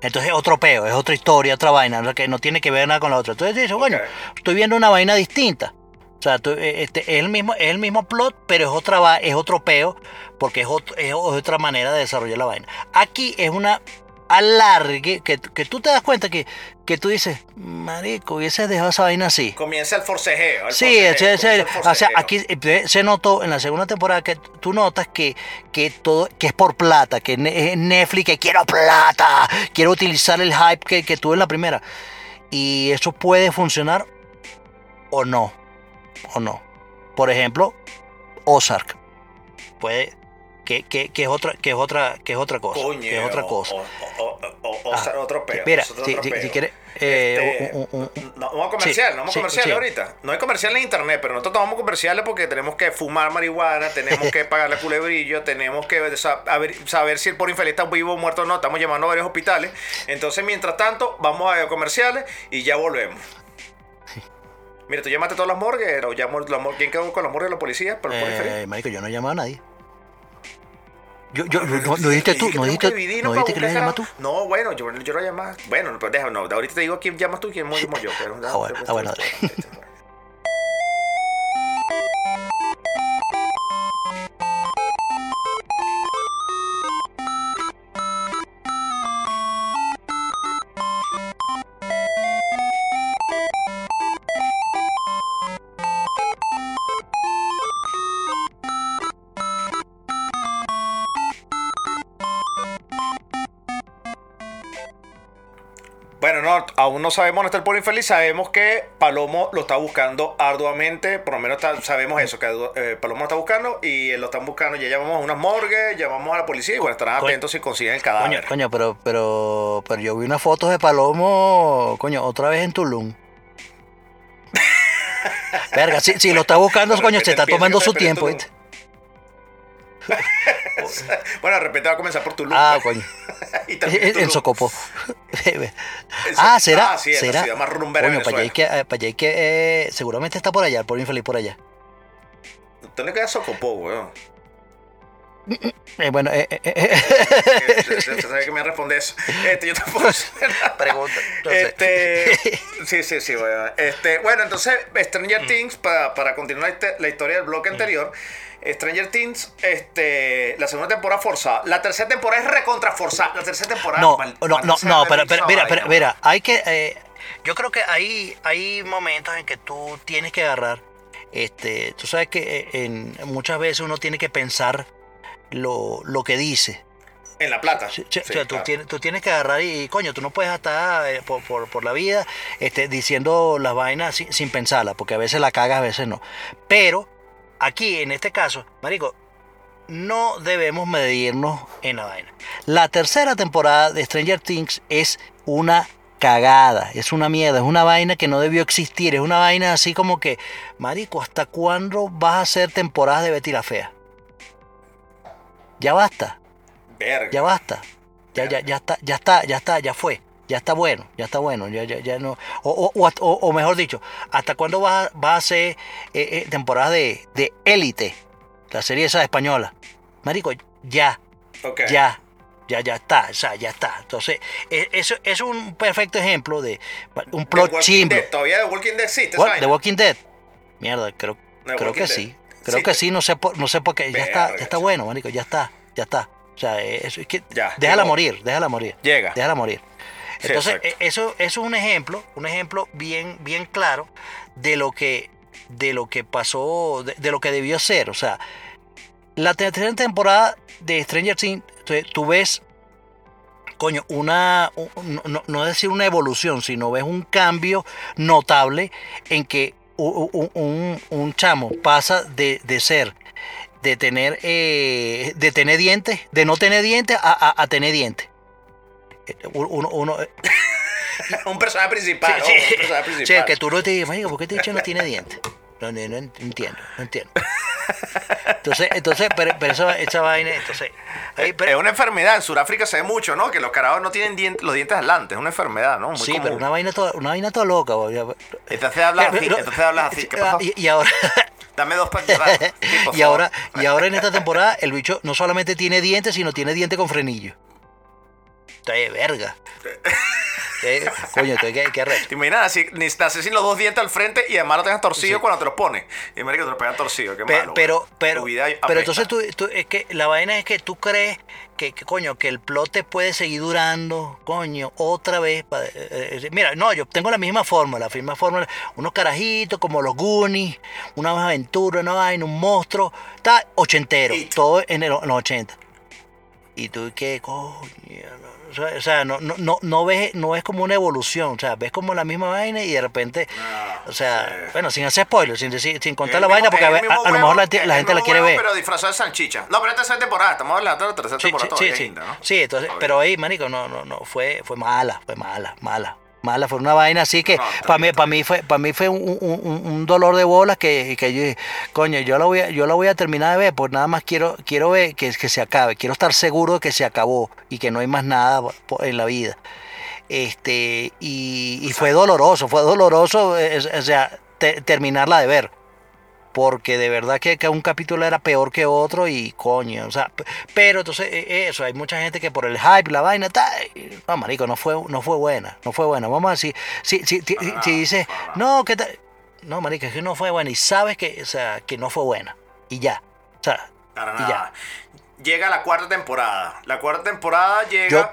Speaker 3: Entonces es otro peo, es otra historia, otra vaina, o sea, que no tiene que ver nada con la otra. Entonces dices, bueno, estoy viendo una vaina distinta. O sea, tú- eh, este, es, el mismo, es el mismo plot, pero es, otra, va- es otro peo, porque es, otro- es otra manera de desarrollar la vaina. Aquí es una alargue, que, que tú te das cuenta que, que tú dices, marico, hubieses dejado esa vaina así.
Speaker 2: Comienza el forcejeo. el
Speaker 3: Sí,
Speaker 2: forcejeo, comienza el
Speaker 3: o sea, aquí se notó en la segunda temporada que tú notas que, que todo que es por plata, que es Netflix, que quiero plata, quiero utilizar el hype que, que tuve en la primera. Y eso puede funcionar o no, o no. Por ejemplo, Ozark. Puede, que, que, que es otra, que es otra, que es otra cosa.
Speaker 2: Coño,
Speaker 3: que es otra cosa.
Speaker 2: O, o-
Speaker 3: Ah,
Speaker 2: otro peo.
Speaker 3: mira,
Speaker 2: otro
Speaker 3: si-
Speaker 2: peo.
Speaker 3: si- si quieres, eh,
Speaker 2: Este,
Speaker 3: un- un- un-
Speaker 2: no, vamos a comercial,
Speaker 3: sí,
Speaker 2: no vamos a
Speaker 3: sí,
Speaker 2: comercial
Speaker 3: sí.
Speaker 2: ahorita. No hay comercial en internet, pero nosotros tomamos comerciales porque tenemos que fumar marihuana, tenemos que pagarle culebrillo, tenemos que sa- saber, saber si el por infeliz está vivo o muerto o no. Estamos llamando a varios hospitales. Entonces, mientras tanto, vamos a comerciales y ya volvemos. Mira, tú llamaste a todas las morgues, o llamó la ¿quién quedó con la morgue de la policía? ¿Por, por infeliz?
Speaker 3: Eh, marico, yo no he llamado a nadie. Yo, yo, no, no dijiste tú, no dijiste, no dijiste que le llamas tú.
Speaker 2: No, bueno, yo, yo lo llamaba. Bueno, pues déjame, no, ahorita te digo quién llamas tú y quién llamo yo. Pero,
Speaker 3: Ah, bueno, ah. Bueno,
Speaker 2: aún no sabemos dónde está el pobre infeliz. Sabemos que Palomo lo está buscando arduamente. Por lo menos está- sabemos eso, que eh, Palomo lo está buscando y lo están buscando. Ya llamamos a unas morgues, llamamos a la policía y bueno, estarán
Speaker 3: Coño.
Speaker 2: atentos si consiguen el cadáver.
Speaker 3: coño, pero, pero, pero yo vi unas fotos de Palomo, coño, otra vez en Tulum. Verga, si, si lo está buscando, coño, se está tomando su tiempo. ¿viste?
Speaker 2: bueno, repente va a comenzar por tu luz.
Speaker 3: Ah, coño.
Speaker 2: y en Tulum. Ese-
Speaker 3: ah, será.
Speaker 2: Ah, sí, es la
Speaker 3: será.
Speaker 2: ciudad más rumbera
Speaker 3: Coño, para allá hay que, eh, para allá hay que eh, seguramente está por allá, por infeliz por allá.
Speaker 2: ¿Dónde queda Socopó, weón?
Speaker 3: Eh, bueno, eh, eh, eh,
Speaker 2: Eh, ¿Sabes que me responde eso? Este, yo nada.
Speaker 3: Pregunta.
Speaker 2: Este, sí, sí, sí, bueno. Este, bueno, entonces, Stranger Things, para, para continuar la, historia del bloque anterior, Stranger Things, este, la segunda temporada forzada. La tercera temporada es recontra forzada. La tercera temporada.
Speaker 3: No,
Speaker 2: mal-
Speaker 3: no, no, no, pero, pero mira, pero, mira, hay que, eh, yo creo que hay, hay momentos en que tú tienes que agarrar, este, tú sabes que eh, en, muchas veces uno tiene que pensar lo, lo que dice.
Speaker 2: En La Plata.
Speaker 3: Sí, sí,
Speaker 2: Sí,
Speaker 3: o sea, tú, tienes, tú tienes que agarrar y, coño, tú no puedes estar eh, por, por- por la vida este, diciendo las vainas sin, sin pensarlas, porque a veces la cagas, a veces no. Pero aquí, en este caso, Marico, no debemos medirnos en la vaina. La tercera temporada de Stranger Things es una cagada, es una mierda, es una vaina que no debió existir, es una vaina así como que, Marico, ¿hasta cuándo vas a hacer temporadas de Betty la Fea? Ya basta.
Speaker 2: Verga.
Speaker 3: Ya basta. Ya, ya, ya está, ya está, ya está, ya fue. Ya está bueno, ya está bueno, ya, ya, ya no. O, o, o, mejor dicho, ¿hasta cuándo vas, a- vas a hacer eh, eh, temporada de, de élite? La serie esa española. Marico, ya,
Speaker 2: Ok.
Speaker 3: ya, Ya, ya está, o sea, ya está. Entonces, e- eso es un perfecto ejemplo de un plot.
Speaker 2: Dead, Todavía The Walking Dead existe.
Speaker 3: What? The? Walking Dead. Mierda, creo,
Speaker 2: The
Speaker 3: creo
Speaker 2: Walking
Speaker 3: que
Speaker 2: Dead.
Speaker 3: sí. Creo
Speaker 2: Sí.
Speaker 3: que sí, no sé por, no sé por qué. Ya está, ya está bueno, marico, ya está, ya está. O sea, eso es que
Speaker 2: Ya,
Speaker 3: déjala
Speaker 2: llegó.
Speaker 3: morir, déjala morir.
Speaker 2: Llega.
Speaker 3: Déjala morir. Entonces, e- eso, eso es un ejemplo, un ejemplo bien, bien claro de lo que, de lo que pasó, de, de lo que debió ser. O sea, la tercera temporada de Stranger Things, tú, ves, coño, una, un- no, no decir una evolución, sino ves un cambio notable en que un, un chamo pasa de, de ser, de tener, eh, de tener dientes, de no tener dientes a, a- a tener dientes. Eh, Uno, uno,
Speaker 2: un personaje principal.
Speaker 3: Sí,
Speaker 2: ¿no?
Speaker 3: sí.
Speaker 2: Un personaje principal.
Speaker 3: que tú no te digas, "Marico, ¿por qué este dicho no tiene dientes? No, no, no entiendo, no entiendo. Entonces, entonces pero, pero esa, esa vaina, entonces. ahí,
Speaker 2: es
Speaker 3: pero-
Speaker 2: una enfermedad. En Sudáfrica se ve mucho, ¿no? Que los carajos no tienen los dientes adelante. Es una enfermedad, ¿no? Muy
Speaker 3: sí,
Speaker 2: común.
Speaker 3: pero una vaina toda, una vaina toda loca.
Speaker 2: Entonces hablas así.
Speaker 3: Pero-
Speaker 2: Entonces hablas así. ¿Qué pasó?
Speaker 3: y, y ahora,
Speaker 2: Dame dos. Sí,
Speaker 3: y ahora, y ahora en esta temporada, el bicho no solamente tiene dientes, sino tiene dientes con frenillo. Está de verga. Coño, estoy que, que arrecho.
Speaker 2: ¿Te imaginas ni naces sin los dos dientes al frente y además lo tengas torcido
Speaker 3: Sí.
Speaker 2: cuando te los pones? Y marico, te lo pegan torcido, qué
Speaker 3: Pe-
Speaker 2: malo.
Speaker 3: pero, pero, pero entonces tú, tú- es que la vaina es que tú crees que, que, coño, que el plot te puede seguir durando, coño, otra vez. pa- eh, eh, mira, no, yo tengo la misma fórmula, la misma fórmula, unos carajitos como los Goonies, una aventura, una vaina, un monstruo, está ochentero,
Speaker 2: It.
Speaker 3: todo en, el- en los 80. Y tú, ¿qué coño? O sea, no, no, no, no ves, no es como una evolución, o sea, ves como la misma vaina y de repente,
Speaker 2: Ah,
Speaker 3: o sea,
Speaker 2: sí.
Speaker 3: bueno, sin hacer spoilers, sin, decir, sin contar
Speaker 2: El
Speaker 3: la
Speaker 2: mismo-
Speaker 3: vaina, porque a, a- a lo mejor la, la gente la quiere
Speaker 2: huevo,
Speaker 3: ver.
Speaker 2: Pero disfrazado de salchicha. No, pero esta es tercera temporada. Estamos hablando de la tercera
Speaker 3: Sí,
Speaker 2: temporada
Speaker 3: sí,
Speaker 2: todavía.
Speaker 3: sí,
Speaker 2: linda, ¿no?
Speaker 3: sí, entonces, pero ahí, manico, no, no, no, fue, fue mala, fue mala, mala, mala, fue una vaina así que
Speaker 2: No,
Speaker 3: para mí, para mí fue, para mí fue un, un- un- dolor de bolas que, que yo dije, coño, yo la voy a, yo la voy a terminar de ver, pues nada más quiero, quiero ver que, que se acabe, quiero estar seguro de que se acabó y que no hay más nada en la vida. Este, y, y fue doloroso, fue doloroso, eh, es- o sea, te- terminarla de ver porque de verdad que, que un capítulo era peor que otro y coño, o sea, pero entonces eh, eso, hay mucha gente que por el hype, la vaina, ta, no, marico, no fue, no fue buena, no fue buena, vamos a decir, si, si, si, si- si dices, no, que tal, no, marico, es que no fue buena y sabes que, o sea, que no fue buena y ya, o sea,
Speaker 2: Para
Speaker 3: y
Speaker 2: nada.
Speaker 3: ya.
Speaker 2: Llega la cuarta temporada. La cuarta temporada llega.
Speaker 3: Yo-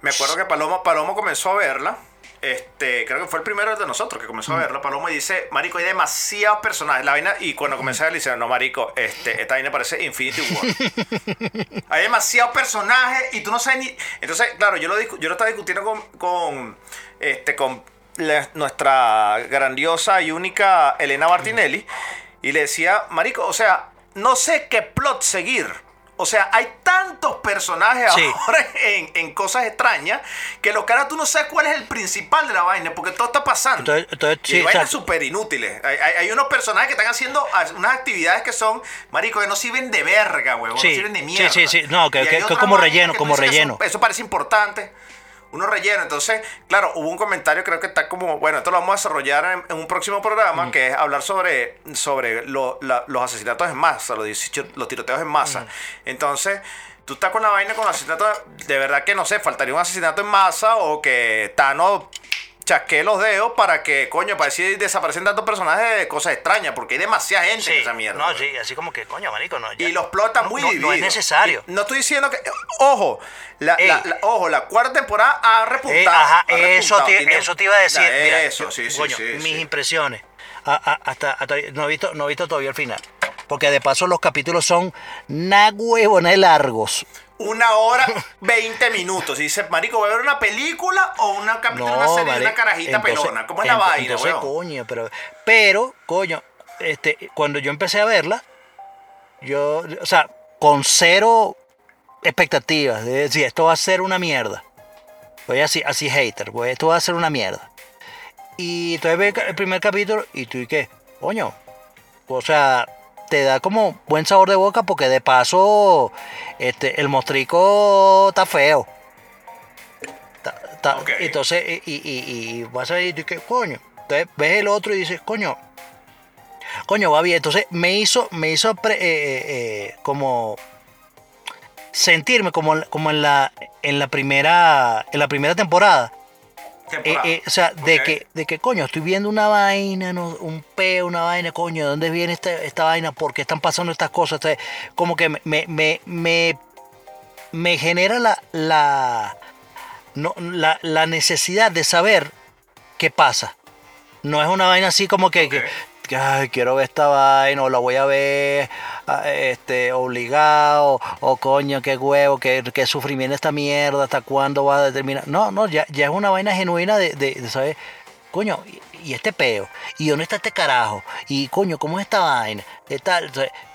Speaker 2: Me acuerdo que Paloma, Paloma comenzó a verla. Este, creo que fue el primero de nosotros que comenzó a
Speaker 3: Mm.
Speaker 2: verla. Paloma y dice, Marico, hay demasiados personajes. La vaina, y cuando comencé a ver, le dice, no, Marico, este, esta vaina parece Infinity War. hay demasiados personajes y tú no sabes ni. Entonces, claro, yo lo, yo lo estaba discutiendo con, con, este, con la- nuestra grandiosa y única Elena Martinelli. Y le decía, Marico, o sea, no sé qué plot seguir. O sea, hay tantos personajes
Speaker 3: Sí.
Speaker 2: ahora en, en cosas extrañas que los caras tú no sabes cuál es el principal de la vaina porque todo está pasando.
Speaker 3: Entonces- entonces,
Speaker 2: y
Speaker 3: sí,
Speaker 2: vainas súper inútiles. Hay, hay- hay unos personajes que están haciendo unas actividades que son, marico, que no sirven de verga, huevón.
Speaker 3: Sí,
Speaker 2: no sirven de
Speaker 3: sí,
Speaker 2: mierda.
Speaker 3: sí, sí. No, que- que- como relleno, como relleno.
Speaker 2: son- eso parece importante. Uno relleno. Entonces, claro, hubo un comentario, creo que está como, bueno, esto lo vamos a desarrollar en, en un próximo programa, que es hablar sobre, sobre lo- la- los asesinatos en masa, los, 18 los tiroteos en masa. Entonces, tú estás con la vaina con asesinatos, de verdad que no sé, faltaría un asesinato en masa o que Thanos chasquee los dedos para que, coño, para decir desaparecen tantos personajes de cosas extrañas, porque hay demasiada gente
Speaker 3: sí,
Speaker 2: en esa mierda.
Speaker 3: no,
Speaker 2: güey.
Speaker 3: sí, así como que, coño, marico, no, ya.
Speaker 2: Y los plots están
Speaker 3: No,
Speaker 2: muy
Speaker 3: no,
Speaker 2: divididos.
Speaker 3: No es necesario.
Speaker 2: Y No estoy diciendo que. Ojo, la,
Speaker 3: Ey.
Speaker 2: la- la- ojo, la cuarta temporada ha repuntado.
Speaker 3: Ajá,
Speaker 2: ha
Speaker 3: eso te, eso te iba a decir.
Speaker 2: Ya,
Speaker 3: Mira,
Speaker 2: eso, sí, sí,
Speaker 3: coño,
Speaker 2: sí,
Speaker 3: mis impresiones. A- a- hasta, hasta- no, he visto, no he visto todavía el final. Porque de paso los capítulos son na largos.
Speaker 2: Una hora, 20 minutos. Y dice, Marico, ¿voy a ver una película o una capítulo de una
Speaker 3: No,
Speaker 2: serie de una carajita
Speaker 3: Entonces-
Speaker 2: pelona? ¿Cómo es la vaina,
Speaker 3: Entonces,
Speaker 2: weón?
Speaker 3: coño, pero, pero, coño, este, cuando yo empecé a verla, yo, o sea, con cero expectativas, de decir, esto va a ser una mierda. Voy así, así hater, voy, esto va a ser una mierda. Y entonces ve el primer capítulo y tú y qué, coño, o sea, te da como buen sabor de boca porque de paso, este, el mostrico está feo. Entonces, y, y, vas a tú, ¿qué coño? Entonces ves el otro y dices, coño, coño, va bien. Entonces me hizo, me hizo pre- eh, eh, eh, como sentirme como, como en la en la primera en la primera temporada. Eh, eh, o sea, de que, de que coño, estoy viendo una vaina, no, un peo, una vaina, coño, ¿de dónde viene esta, esta vaina? ¿Por qué están pasando estas cosas? Entonces, como que me, me, me, me, genera la, la, no, la, la necesidad de saber qué pasa. No es una vaina así como que. Que, "Ay, quiero ver esta vaina o la voy a ver ah, este, obligado o coño, qué huevo, qué, qué sufrimiento esta mierda, hasta cuándo va a determinar. No, no, ya, ya es una vaina genuina de, de, de saber, coño, y, este peo, y dónde está este carajo, y coño, ¿cómo es esta vaina? ¿Qué tal?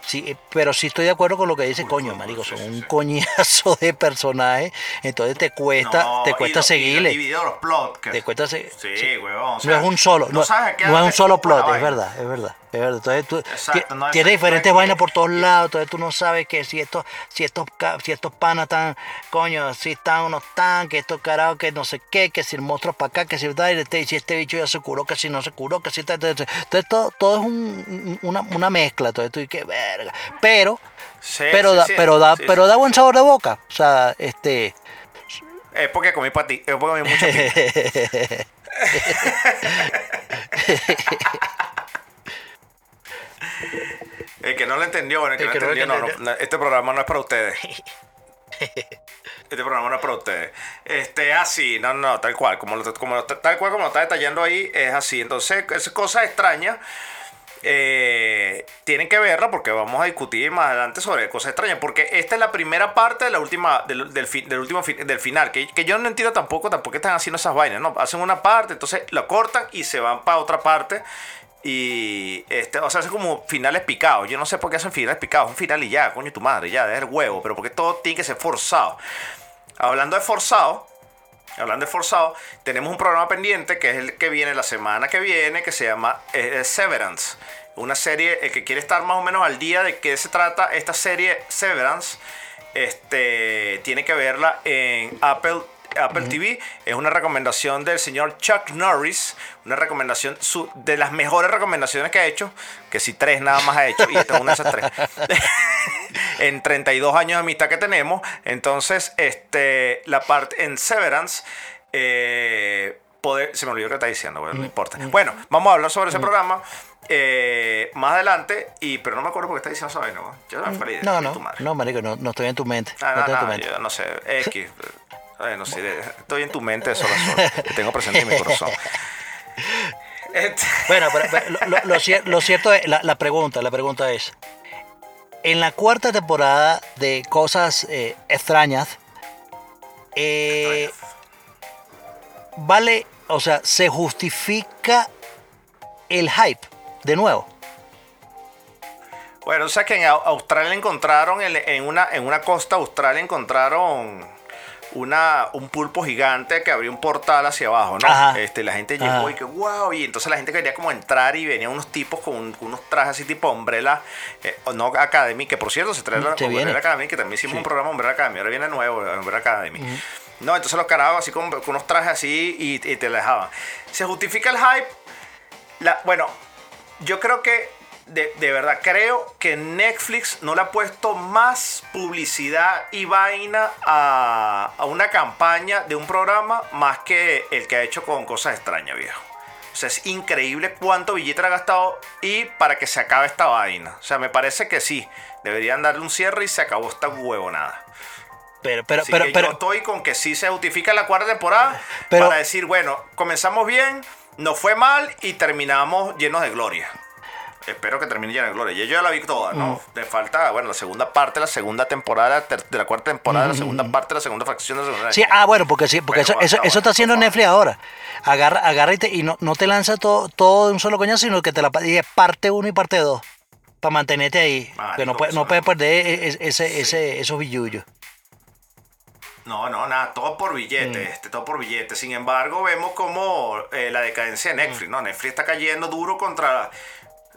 Speaker 3: Sí, eh, pero sí estoy de acuerdo con lo que dice,
Speaker 2: Uy,
Speaker 3: coño, marico, son un coñazo de personajes, entonces te cuesta,
Speaker 2: No,
Speaker 3: te
Speaker 2: y
Speaker 3: cuesta
Speaker 2: y
Speaker 3: seguirle.
Speaker 2: dividido los plots. que-
Speaker 3: Te cuesta se-
Speaker 2: Sí,
Speaker 3: sí.
Speaker 2: huevón. o
Speaker 3: No es un solo, no, no es un solo plot, es verdad, es verdad, verdad. Entonces tú
Speaker 2: Exacto,
Speaker 3: ti-
Speaker 2: no
Speaker 3: tienes diferentes
Speaker 2: que-
Speaker 3: vainas por todos lados, entonces tú no sabes que si estos, si estos, si estos panas están, coño, si están o no están, que estos carajos, que no sé qué, que si el monstruo para acá, que si, este- si este bicho ya se curó, que si no se curó, que si tal, entonces, entonces todo, todo es un- una, una mezcla, entonces tú dices, verga. Pero,
Speaker 2: Sí,
Speaker 3: pero
Speaker 2: sí,
Speaker 3: da,
Speaker 2: sí,
Speaker 3: pero da, pero da buen sabor de boca, o sea, este,
Speaker 2: Es porque comí pati, es porque comí mucho. El que no lo entendió, bueno, el que,
Speaker 3: El
Speaker 2: no
Speaker 3: que no lo
Speaker 2: entendió, no, no, este programa no es para ustedes. Este programa no es para ustedes. Este, así, no, no, tal cual, como lo, como lo- tal cual como lo está detallando ahí, es así. Entonces, esas cosas extrañas eh, tienen que verla porque vamos a discutir más adelante sobre cosas extrañas. Porque esta es la primera parte de la última, del, del, fi- del último del final. Que, que yo no entiendo tampoco, tampoco están haciendo esas vainas. No, hacen una parte, entonces la cortan y se van para otra parte. Y este, o sea, hacen como finales picados. Yo no sé por qué hacen finales picados. Un final y ya, coño, tu madre, ya, deja el huevo. Pero porque todo tiene que ser forzado. Hablando de forzado, Hablando de forzado, tenemos un programa pendiente que es el que viene la semana que viene, que se llama eh, Severance. Una serie, el que quiere estar más o menos al día de qué se trata esta serie Severance, este, tiene que verla en Apple, Apple TV. Es una recomendación del señor Chuck Norris, una recomendación su- de las mejores recomendaciones que ha hecho, que si tres nada más ha hecho, y esta es una de esas tres. en 32 años de amistad que tenemos. Entonces, este, la parte en Severance, eh, poder, se me olvidó que está diciendo, bueno, no importa. Bueno, vamos a hablar sobre ese programa eh, más adelante, y, pero no me acuerdo por qué está diciendo esa vaina. ¿no? Yo no me
Speaker 3: no, no,
Speaker 2: tu madre.
Speaker 3: no, marico, no, no estoy en tu mente,
Speaker 2: Ah,
Speaker 3: no
Speaker 2: no,
Speaker 3: estoy en tu mente.
Speaker 2: yo no sé, X. Ay, no sé, de- estoy en tu mente de sol a sol. Te tengo presente en mi corazón.
Speaker 3: Bueno, pero, pero lo, lo- lo cier- lo cierto es, la, la pregunta, la pregunta es, en la cuarta temporada de Cosas eh, Extrañas, eh, vale, o sea, se justifica el hype de nuevo.
Speaker 2: Bueno, o sea que en Au- Australia encontraron, en, en una, en una costa australia encontraron una, un pulpo gigante que abrió un portal hacia abajo, ¿no?
Speaker 3: Ajá.
Speaker 2: Este, la gente llegó
Speaker 3: Ajá.
Speaker 2: y que wow, y entonces la gente quería como entrar y venían unos tipos con, un- con unos trajes así tipo Umbrella, eh, o no Academy, que por cierto se trae la
Speaker 3: viene.
Speaker 2: Umbrella Academy, que también hicimos
Speaker 3: Sí.
Speaker 2: un programa Umbrella Academy, ahora viene nuevo Umbrella Academy. No, entonces los carajos así con, con unos trajes así y, y te la dejaban. Se justifica el hype. La, bueno, yo creo que, de, de verdad, creo que Netflix no le ha puesto más publicidad y vaina a, a una campaña de un programa más que el que ha hecho con cosas extrañas, viejo. O sea, es increíble cuánto billete le ha gastado y para que se acabe esta vaina. O sea, me parece que sí. Deberían darle un cierre y se acabó esta huevonada.
Speaker 3: Pero, pero,
Speaker 2: Así
Speaker 3: pero,
Speaker 2: que
Speaker 3: pero,
Speaker 2: yo estoy con que sí se justifica la cuarta temporada
Speaker 3: Pero-
Speaker 2: para decir, bueno, comenzamos bien, nos fue mal y terminamos llenos de gloria. Espero que termine lleno de gloria. Yo ya la vi toda, ¿no?
Speaker 3: Mm.
Speaker 2: Me falta, bueno, la segunda parte, la segunda temporada de la cuarta temporada, la segunda parte, la segunda facción de la segunda.
Speaker 3: Mm. Sí, ah, bueno, porque sí, porque
Speaker 2: Bueno,
Speaker 3: eso, eso, eso está haciendo. Netflix ahora. Agarra, agarra y, te- y no, no te lanza todo, todo de un solo coñazo, sino que te la y es parte 1 y parte 2. Para mantenerte ahí. Que no, puede- no puedes perder e- e- ese, ese, esos billullos.
Speaker 2: No, no, nada, todo por billete,
Speaker 3: Mm.
Speaker 2: este, todo por billete. Sin embargo, vemos como eh, la decadencia de
Speaker 3: Mm.
Speaker 2: Netflix, ¿no? Netflix está cayendo duro contra.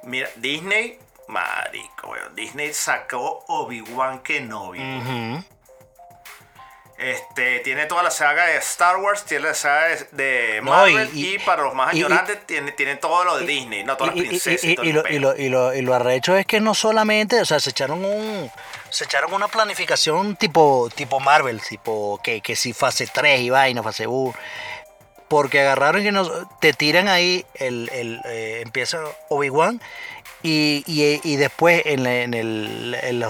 Speaker 2: Mira, Disney, marico, weón. Disney sacó Obi-Wan Kenobi.
Speaker 3: Ujú.
Speaker 2: Este, tiene toda la saga de Star Wars, tiene la saga de,
Speaker 3: No,
Speaker 2: Marvel
Speaker 3: y-
Speaker 2: y,
Speaker 3: y-
Speaker 2: para los más
Speaker 3: y-
Speaker 2: añorantes tiene, tiene todo lo de Disney, no todas las princesas y,
Speaker 3: lo, lo, y lo arrecho es que no solamente, o sea, se echaron un se echaron una planificación tipo tipo Marvel, tipo que, que si fase 3 y vaina, fase 1. Porque agarraron y nos, te tiran ahí, el, el, eh, empieza Obi-Wan y, y, y después en, la- en el en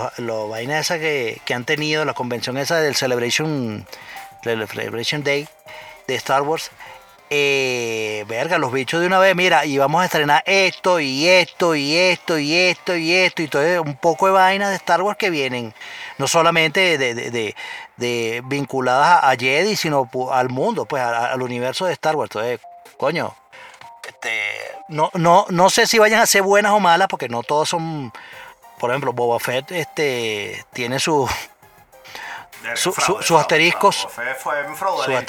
Speaker 3: vaina esa que, que han tenido, la convención esa del Celebration, Celebration Day de Star Wars, eh, verga, los bichos de una vez, mira, y vamos a estrenar esto y esto y esto y esto y esto y todo un poco de vainas de Star Wars que vienen no solamente de, de- de- de vinculadas a, Jedi, sino al mundo, pues a- al universo de Star Wars. Entonces, coño, este, no, no, no sé si vayan a ser buenas o malas, porque no todos son, por ejemplo, Boba Fett este, tiene su,
Speaker 2: Verga,
Speaker 3: su-
Speaker 2: fraude,
Speaker 3: su-
Speaker 2: fraude,
Speaker 3: sus asteriscos.
Speaker 2: fraude, Fue, fue
Speaker 3: su
Speaker 2: fraudulenta.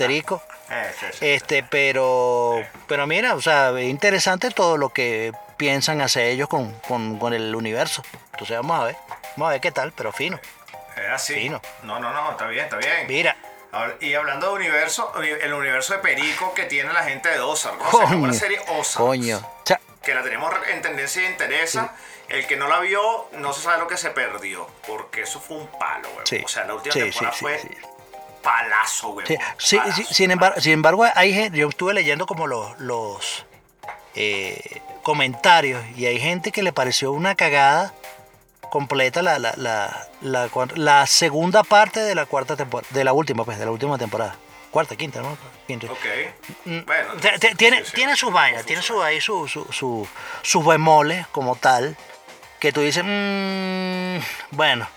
Speaker 3: Este, pero, pero mira, o sea, es interesante todo lo que piensan hacer ellos con, con, con el universo. Entonces vamos a ver, vamos a ver qué tal, pero fino.
Speaker 2: Es así.
Speaker 3: Fino.
Speaker 2: No, no, no, está bien, está bien.
Speaker 3: Mira,
Speaker 2: Y hablando de universo, el universo de Perico que tiene la gente de Ozark. ¿no? La serie Ozark.
Speaker 3: coño.
Speaker 2: Que la tenemos en tendencia y interesa. El que no la vio, no se sabe lo que se perdió. Porque eso fue un palo, güey.
Speaker 3: Sí.
Speaker 2: O sea, la última
Speaker 3: Sí,
Speaker 2: temporada fue. Palazo, güey.
Speaker 3: sí, sí, sí, sin, embargo, sin embargo, hay gente, yo estuve leyendo como los, los eh, comentarios y hay gente que le pareció una cagada completa la, la, la, la, segunda parte de la cuarta temporada, de la última, pues, de la última temporada. Cuarta, quinta, ¿no? Quinta.
Speaker 2: Ok.
Speaker 3: Mm,
Speaker 2: Bueno.
Speaker 3: te- te- tiene,
Speaker 2: sí,
Speaker 3: tiene sus vainas, tiene su, ahí su, su, su- sus bemoles como tal, que tú dices, "Mm, bueno,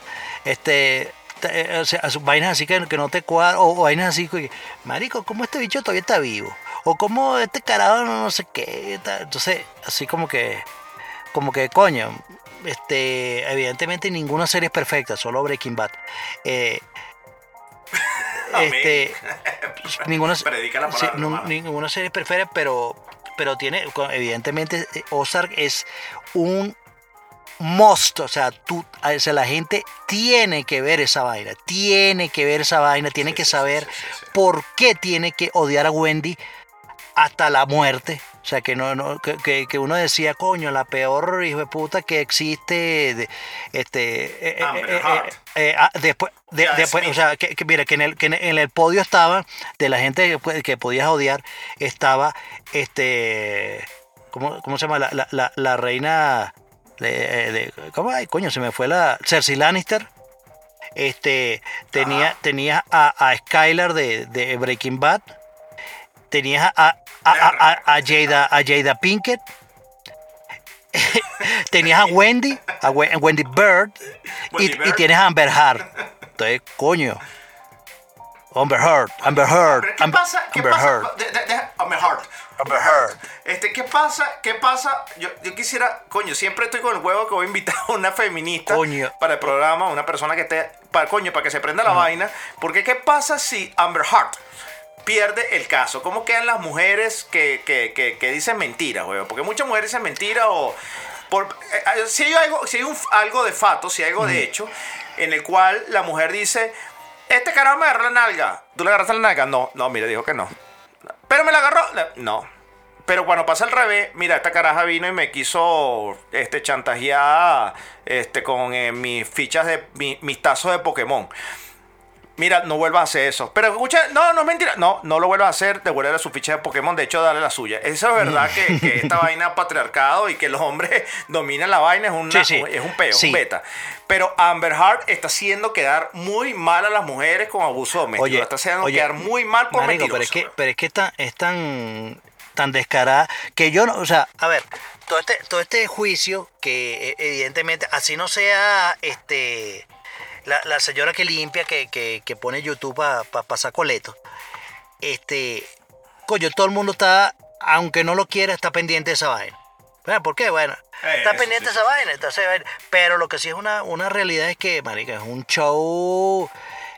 Speaker 3: este, te- o sea, vainas así que, que no te cuadran, o, o vainas así que, marico, ¿cómo este bicho todavía está vivo? O cómo este carajo no, no sé qué, tal. entonces, así como que, como que, coño, este, evidentemente ninguna serie es perfecta, solo Breaking Bad. Eh, este, ninguna,
Speaker 2: la
Speaker 3: sí, ninguna serie es perfecta, pero, pero tiene, evidentemente, eh, Ozark es un must, o sea, tú, o sea, la gente tiene que ver esa vaina, tiene que ver esa vaina, tiene
Speaker 2: Sí,
Speaker 3: que saber
Speaker 2: sí, sí, sí.
Speaker 3: por qué tiene que odiar a Wendy hasta la muerte. O sea, que, no, no- que, que- que uno decía, coño, la peor hijo de puta que existe. de- este, eh, eh, eh, ah, después, de- después, o sea, que, que mira, que en el, que en el- podio estaba, de la gente que, que podías odiar, estaba, este, ¿cómo, cómo se llama? La, la, la, la reina de, de- ¿cómo? Ay, coño, se me fue la, Cersei Lannister. Este, tenía,
Speaker 2: Ajá.
Speaker 3: tenías a, a Skylar de, de Breaking Bad. Tenías a, a, a, Jada, a Jada Pinkett. tenías a Wendy, a We- a Wendy Bird. y,
Speaker 2: Wendy
Speaker 3: y
Speaker 2: Bird.
Speaker 3: tienes a Amber Heard. Entonces, coño. Amber Heard, Amber Heard,
Speaker 2: Pero ¿qué
Speaker 3: Amber,
Speaker 2: pasa? ¿Qué
Speaker 3: Amber
Speaker 2: pasa?
Speaker 3: Heard.
Speaker 2: De- de- de- Amber Heard.
Speaker 3: Amber Heard.
Speaker 2: Este, ¿qué pasa? ¿Qué pasa? Yo, yo quisiera, coño, siempre estoy con el huevo que voy a invitar a una feminista
Speaker 3: Coño.
Speaker 2: para el programa, una persona que esté, para, coño, para que se prenda la vaina. Porque ¿qué pasa si Amber Heard pierde el caso? ¿Cómo quedan las mujeres que, que, que, que dicen mentiras, huevo? Porque muchas mujeres dicen mentiras o... Por, eh, eh, si hay, algo, si hay un- algo de fato, si hay algo de hecho, en el cual la mujer dice, este carajo me agarró la nalga. ¿Tú le agarraste la nalga? No, no, mire, dijo que no. Pero me la agarró. No. Pero cuando pasa al revés, mira, esta caraja vino y me quiso este, chantajear este, con eh, mis fichas de mi- mis tazos de Pokémon. Mira, no vuelvas a hacer eso. Pero escucha, no, no es mentira. No, no lo vuelvas a hacer. Devuelve su ficha de Pokémon. De hecho, dale la suya. Eso es verdad que, que esta vaina patriarcado y que los hombres dominan la vaina es, una,
Speaker 3: Sí, sí.
Speaker 2: es un peo,
Speaker 3: Sí.
Speaker 2: un beta. Pero Amber Heard está haciendo quedar muy mal a las mujeres con abuso doméstico.
Speaker 3: Oye,
Speaker 2: está haciendo
Speaker 3: oye,
Speaker 2: quedar muy mal por
Speaker 3: Marico, pero es que, pero es que tan- es tan, tan descarada que yo no, o sea, a ver, todo este, todo este juicio que eh, evidentemente, así no sea este la, la señora que limpia, que, que, que pone YouTube para pasar coleto, este, coño, todo el mundo está, aunque no lo quiera, está pendiente de esa vaina. ¿Verdad? ¿Por qué? Bueno,
Speaker 2: Eh,
Speaker 3: está pendiente
Speaker 2: sí,
Speaker 3: de esa vaina. Entonces, pero lo que sí es una, una realidad es que, marica, es un show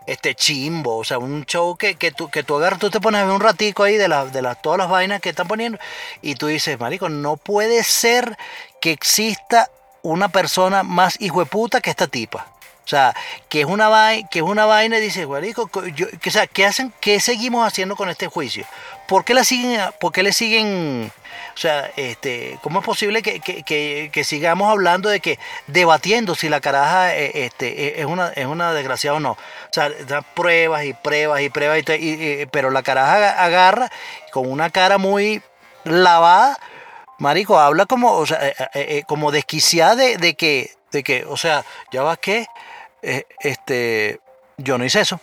Speaker 3: este chimbo, o sea, un show que, que, tú, que tú agarras, tú te pones a ver un ratico ahí de, la, de las todas las vainas que están poniendo y tú dices, marico, no puede ser que exista una persona más hijo de puta que esta tipa. O sea, que es una vaina, que es una vaina, dice, marico, co- yo- que, o sea, ¿qué hacen, qué seguimos haciendo con este juicio? ¿Por qué la siguen, por qué le siguen, o sea, este, cómo es posible que, que- que- sigamos hablando de que debatiendo si la caraja eh, este, eh, es una, es una desgraciada o no? O sea, da pruebas y pruebas y pruebas, y y- y- pero la caraja aga- agarra con una cara muy lavada, marico, habla como, o sea, eh, eh, como desquiciada de, de que, de que, o sea, ya va que, eh, este, yo no hice eso.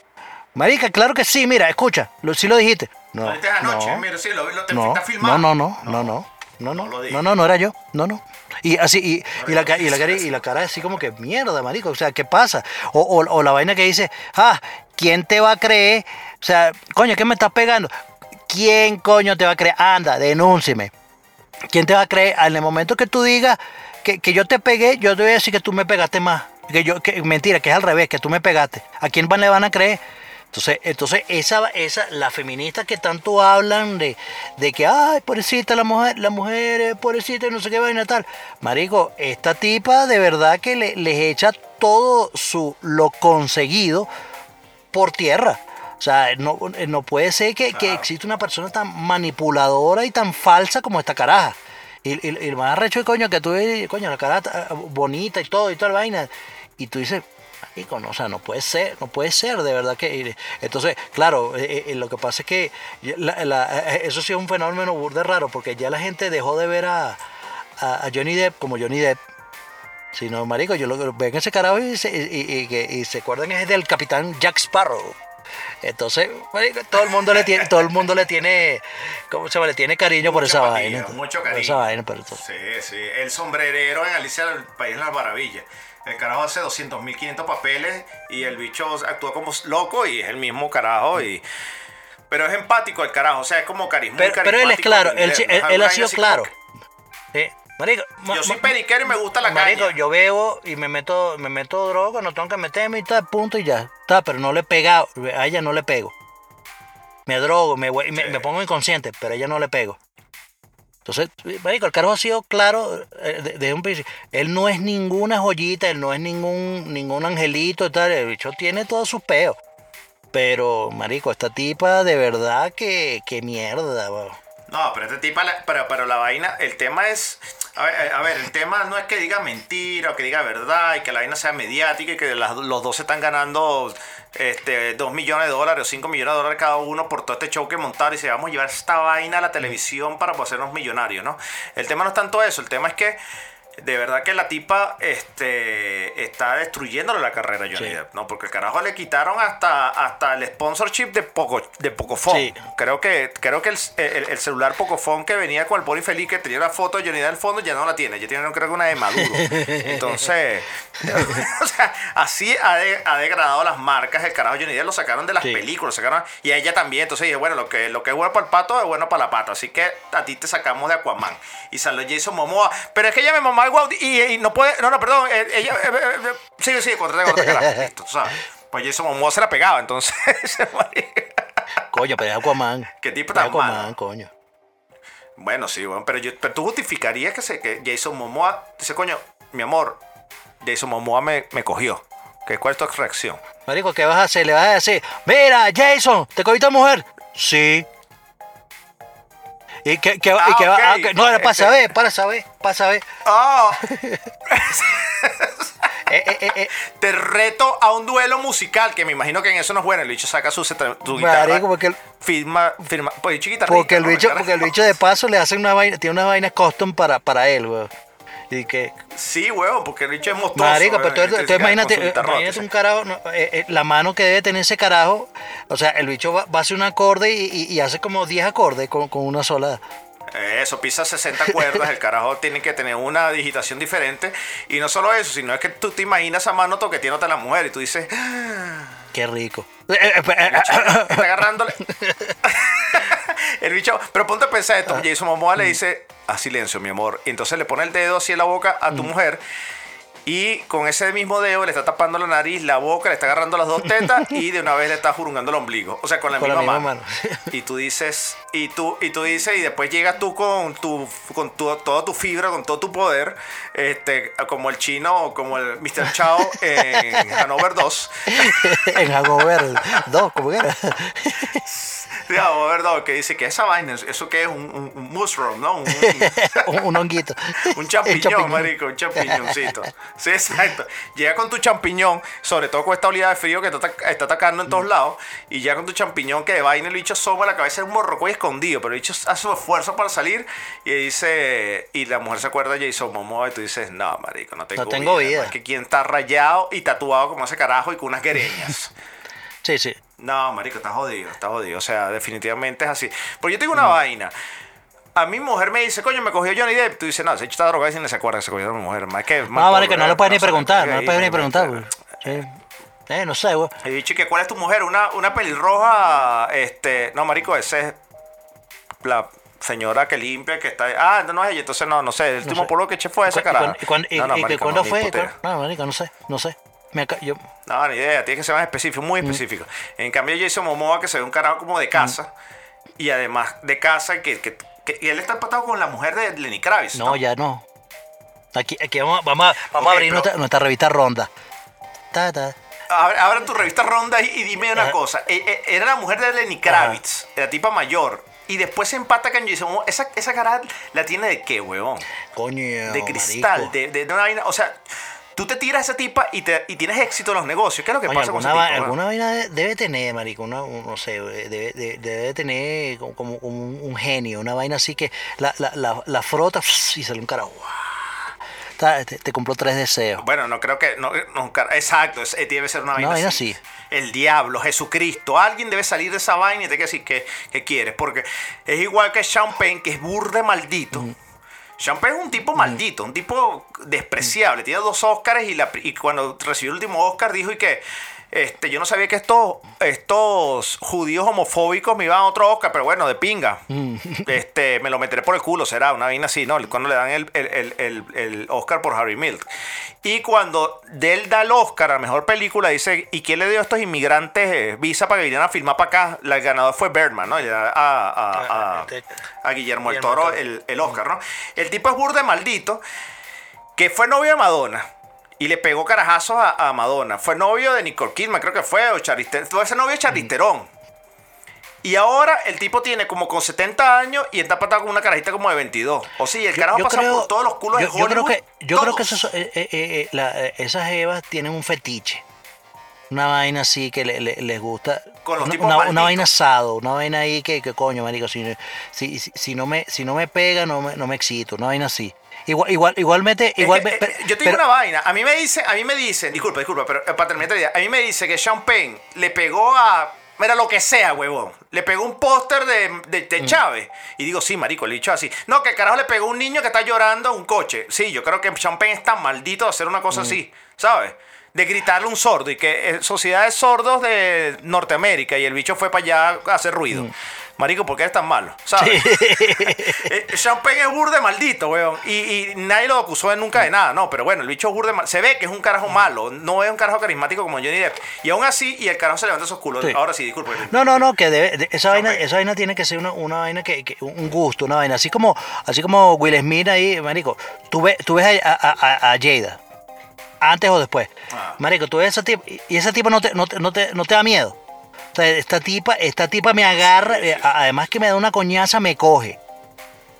Speaker 3: Marica, claro que sí, mira, escucha, lo, sí lo dijiste. No,
Speaker 2: Ahorita es anoche,
Speaker 3: no,
Speaker 2: mira, sí, lo, lo te-
Speaker 3: no,
Speaker 2: está filmado.
Speaker 3: no, no, no, no, no, no, no,
Speaker 2: No
Speaker 3: no, no, no era yo, no, no. Y así, y, y la, y, la, cara, y la cara así como que mierda, marico, o sea, ¿qué pasa? O, o, o la vaina que dice, ah, ¿quién te va a creer? O sea, coño, ¿qué me estás pegando? ¿Quién coño te va a creer? Anda, denúncime. ¿Quién te va a creer? En el momento que tú digas que, que yo te pegué, yo te voy a decir que tú me pegaste más. Que yo, que, mentira, que es al revés, que tú me pegaste. ¿A quién van, le van a creer? Entonces, entonces esa, esa, las feministas que tanto hablan de, de que, ay, pobrecita la mujer, la mujer, pobrecita, no sé qué vaina tal. Marico, esta tipa de verdad que le- les echa todo su lo conseguido por tierra. O sea, no, no puede ser que, que exista una persona tan manipuladora y tan falsa como esta caraja. Y, y, y el más arrecho coño que tú ves, coño, la cara ta- bonita y todo y toda la vaina. Y tú dices, o sea, no puede ser, no puede ser, de verdad que. Entonces, claro, eh, eh, lo que pasa es que la- la- eh, eso sí es un fenómeno burde raro, porque ya la gente dejó de ver a, a- Johnny Depp como Johnny Depp. Si no, marico, yo lo ven ese carajo y se, y, y- y se acuerdan es del capitán Jack Sparrow. Entonces, marico, todo el mundo le tiene, todo el mundo le tiene, ¿cómo se llama? Le tiene cariño por esa vaina.
Speaker 2: mucho
Speaker 3: Por
Speaker 2: cariño.
Speaker 3: esa vaina, pero to-
Speaker 2: Sí, sí. El sombrerero en Alicia del País de las Maravillas. El carajo hace 200.500 papeles y el bicho actúa como loco y es el mismo carajo. y Pero es empático el carajo, o sea, es como carisma.
Speaker 3: pero, pero él es claro, él, sí- él, él ha sido claro. Sí, marico, ma-
Speaker 2: Yo soy periquero y me gusta la
Speaker 3: Marico,
Speaker 2: caña.
Speaker 3: yo bebo y me meto, me meto droga, no tengo que meterme y tal, punto y ya. Está, pero no le he pegado, a ella no le pego. Me drogo, me, me,
Speaker 2: Sí.
Speaker 3: me pongo inconsciente, pero a ella no le pego. Entonces, marico, el carajo ha sido claro eh, de- desde un principio. Él no es ninguna joyita, él no es ningún, ningún angelito y tal. El bicho tiene todos sus peos. Pero, marico, esta tipa de verdad que, que mierda, weón.
Speaker 2: No, pero tipo, la- pero, pero la vaina, el tema es, a ver, a ver, el tema no es que diga mentira o que diga verdad y que la vaina sea mediática y que los dos se están ganando este, 2 millones de dólares o 5 millones de dólares cada uno por todo este show que montaron y se vamos a llevar esta vaina a la televisión para hacernos millonarios, ¿no? El tema no es tanto eso, el tema es que de verdad que la tipa este, está destruyéndole la carrera a Johnny
Speaker 3: Sí.
Speaker 2: Depp, ¿no? Porque el carajo le quitaron hasta, hasta el sponsorship de Poco, de Pocophone.
Speaker 3: Sí.
Speaker 2: Creo que, creo que el, el- el celular Pocophone que venía con el Pony Feliz, que tenía la foto de Johnny Depp al fondo, ya no la tiene. Ya tiene, creo que una de Maduro. Entonces, o sea, así ha, de- ha degradado las marcas. El carajo Johnny Depp lo sacaron de las
Speaker 3: Sí.
Speaker 2: películas, sacaron, y a ella también. Entonces dije, bueno, lo que, lo que es bueno para el pato es bueno para la pata. Así que a ti te sacamos de Aquaman. Y salió Jason Momoa. Pero es que ella me mamá igual y, y no puede. No, no, perdón. eh, Ella. sigue, contrate, contrate, carajo. Listo, tú sabes. Pues Jason Momoa se la pegaba, entonces.
Speaker 3: Coño, pero es Aquaman.
Speaker 2: ¿Qué tipo tan
Speaker 3: Aquaman,
Speaker 2: malo?
Speaker 3: coño.
Speaker 2: Bueno, sí, bueno, pero, yo, pero tú justificarías que, se, que Jason Momoa dice, coño, mi amor, Jason Momoa me, me cogió. ¿Qué, ¿Cuál es tu reacción?
Speaker 3: Marico, ¿qué vas a hacer? Le vas a decir, mira, Jason, ¿te cogiste a mujer? Sí. ¿Y qué, qué,
Speaker 2: Ah,
Speaker 3: y qué va- ah. No, para
Speaker 2: Este-
Speaker 3: saber, para saber, para saber.
Speaker 2: ¡Oh!
Speaker 3: Eh, eh, eh,
Speaker 2: Te reto a un duelo musical, que me imagino que en eso no es bueno. El bicho saca su, guitarra.
Speaker 3: Porque el-
Speaker 2: Firma, firma. Pues
Speaker 3: porque, el bicho, porque el bicho de paso le hacen una vaina, tiene una vaina custom para, para él, weón. Y que,
Speaker 2: Sí, huevón, porque el bicho es monstruoso.
Speaker 3: Marico, pero tú, imagínate, imagínate un carajo, no, eh, eh, la mano que debe tener ese carajo. O sea, el bicho va, va a hacer un acorde y, y- y hace como 10 acordes con, con una sola.
Speaker 2: Eso, pisa 60 cuerdas, el carajo tiene que tener una digitación diferente. Y no solo eso, sino es que tú te imaginas a mano toqueteándote a la mujer y tú dices,
Speaker 3: Qué rico.
Speaker 2: Está agarrándole. el bicho, pero ponte a pensar esto,
Speaker 3: Ah.
Speaker 2: Jason Momoa le dice, a silencio, mi amor. Y entonces le pone el dedo así en la boca a
Speaker 3: Mm.
Speaker 2: tu mujer. Y con ese mismo dedo le está tapando la nariz, la boca, le está agarrando las dos tetas y de una vez le está jurungando el ombligo. O sea, con la,
Speaker 3: Con la
Speaker 2: misma, mano.
Speaker 3: mano.
Speaker 2: Y tú dices, y tú, y tú dices, y después llegas tú con tu, con tu, toda tu fibra, con todo tu poder, este, como el chino o como el Mr. Chao en Hanover 2.
Speaker 3: en Hangover 2, ¿cómo que era?
Speaker 2: Hanover 2, que dice que esa vaina, eso que es un, un, mushroom, ¿no? Un- un-
Speaker 3: honguito.
Speaker 2: Un champiñón, marico, un champiñoncito. Sí, exacto. Llega con tu champiñón, sobre todo con esta oleada de frío que está, atac- está atacando en todos lados, y llega con tu champiñón que de vaina el bicho asoma la cabeza de un morrocoy escondido, pero el bicho hace su esfuerzo para salir y dice, y la mujer se acuerda de Jason Momoa y tú dices, no, marico, no tengo,
Speaker 3: No tengo vida.
Speaker 2: Es que quien está rayado y tatuado como ese carajo y con unas guereñas.
Speaker 3: Sí, sí.
Speaker 2: No, marico, está jodido, está jodido. O sea, definitivamente es así. Porque yo tengo una vaina. A mi mujer me dice, coño, me cogió Johnny Depp. Tú dices, no, se está drogado y no se acuerda que se cogió a mi mujer. Más que, más
Speaker 3: No, vale, que no le puedes ni preguntar, no le puedes ni preguntar. güey. Eh, no sé, güey.
Speaker 2: He dicho que cuál es tu mujer, una, una pelirroja, este, no, marico, ese es la señora que limpia, que está, ah, no, no es ella, entonces no, no sé, el último
Speaker 3: sé.
Speaker 2: polvo que eché fue ese
Speaker 3: ¿Y
Speaker 2: carajo.
Speaker 3: cuándo- y cuándo-
Speaker 2: No, no,
Speaker 3: cuándo
Speaker 2: no, ni
Speaker 3: fue? No, marico, no sé, no sé. Me aca- yo,
Speaker 2: No, ni idea, tiene que ser más específico,
Speaker 3: Mm.
Speaker 2: muy específico. En cambio, Jason Momoa, que se ve un carajo como de casa, y además de casa, que, que, que- y él está empatado con la mujer de Lenny Kravitz.
Speaker 3: no, ya no. Aquí, aquí vamos, a- vamos, vamos a abrir
Speaker 2: pero-
Speaker 3: nuestra, nuestra revista Ronda. Ta, ta.
Speaker 2: Abre, abre tu revista Ronda y, y dime una
Speaker 3: Ajá.
Speaker 2: cosa. E- e- Era la mujer de Lenny Kravitz, la tipa mayor. Y después se empata con Jason Momoa. Esa, esa cara la tiene de qué, huevón?
Speaker 3: Coño,
Speaker 2: De cristal, de, de, de una vaina. O sea, tú te tiras a esa tipa y, te, y tienes éxito en los negocios. ¿Qué es lo que pasa con esa
Speaker 3: alguna,
Speaker 2: tipa?
Speaker 3: alguna vaina de- debe tener, marico, una, un- no sé, güey, debe, de- debe tener como, como un, un genio, una vaina así que la, la, la, la frota y sale un carajo. Te, te compró tres deseos.
Speaker 2: Bueno, no creo que. No, exacto, es- eh, debe ser una vaina, así.
Speaker 3: así.
Speaker 2: El diablo, Jesucristo. Alguien debe salir de esa vaina y te que decir que, que quieres. Porque es igual que Penn, que es burde maldito. Penn es un tipo maldito, un tipo despreciable. Tiene dos Oscars y, la, y cuando recibió el último Oscar dijo y que. Este, yo no sabía que estos, estos judíos homofóbicos me iban a otro Oscar, pero bueno, de pinga. Este, me lo meteré por el culo, será una vaina así, ¿no? Cuando le dan el, el- el- el- el Oscar por Harry Milk. Y cuando de él da el Oscar a mejor película, dice, ¿y quién le dio a estos inmigrantes eh, visa para que vinieran a filmar para acá? La el ganador fue Birdman, ¿no? Y le da a, a- a- a Guillermo el
Speaker 3: Guillermo
Speaker 2: Toro
Speaker 3: Toro.
Speaker 2: el, el Oscar, ¿no? El tipo es burde maldito que fue novio de Madonna. Y le pegó carajazos a, a Madonna. Fue novio de Nicole Kidman, creo que fue, o Fue ese novio de Charlize Theron. Y ahora el tipo tiene como con 70 años y está patado con una carajita como de 22. O sí, el carajo pasa por todos los culos
Speaker 3: yo,
Speaker 2: de
Speaker 3: yo
Speaker 2: Hollywood.
Speaker 3: creo que, yo creo que eh, eh, eh, la- esas evas tienen un fetiche. Una vaina así que le- le- les gusta.
Speaker 2: Con los
Speaker 3: una,
Speaker 2: tipos
Speaker 3: una- una vaina asado, una vaina ahí que, que coño, marico, si, si, si, si no me, si no me pega, no me, no me excito, una vaina así. Igual, igual, igualmente,
Speaker 2: Es
Speaker 3: igual,
Speaker 2: que, eh,
Speaker 3: pero-
Speaker 2: yo te digo
Speaker 3: pero-
Speaker 2: una vaina. A mí me dicen, a mí me dicen, disculpa, disculpa, pero eh, para terminar la idea, a mí me dice que Sean Penn le pegó a. Mira lo que sea, huevón. Le pegó un póster de, de,
Speaker 3: Mm.
Speaker 2: Chávez. Y digo, sí, marico, le he dicho así. No, que el carajo le pegó a un niño que está llorando a un coche. Sí, yo creo que Sean Penn es tan maldito de hacer una
Speaker 3: Mm.
Speaker 2: cosa así, ¿sabes? De gritarle a un sordo y que eh, sociedades sordos de Norteamérica y el bicho fue para allá a hacer ruido. Marico, ¿por qué eres tan malo? ¿Sabes? Eh, Sean Penn es burde maldito, weón. Y, y nadie lo acusó de nunca de nada, no. Pero bueno, el bicho es burde mal. Se ve que es un carajo malo. No es un carajo carismático como Johnny Depp. Y aún así, y el carajo se levanta esos culos.
Speaker 3: Sí.
Speaker 2: Ahora sí, disculpe.
Speaker 3: No, no, no, que debe- de- esa, vaina, esa vaina tiene que ser una, una vaina que, que- un gusto, una vaina. Así como, así como Will Smith ahí, marico, tú ves, tú ves a, a, a- a Jada, antes o después.
Speaker 2: Ah.
Speaker 3: Marico, tú ves a esa tipa, y esa tipa no te, no te, no te, no te da miedo. Esta tipa, esta tipa me agarra, eh, además que me da una coñaza, me coge.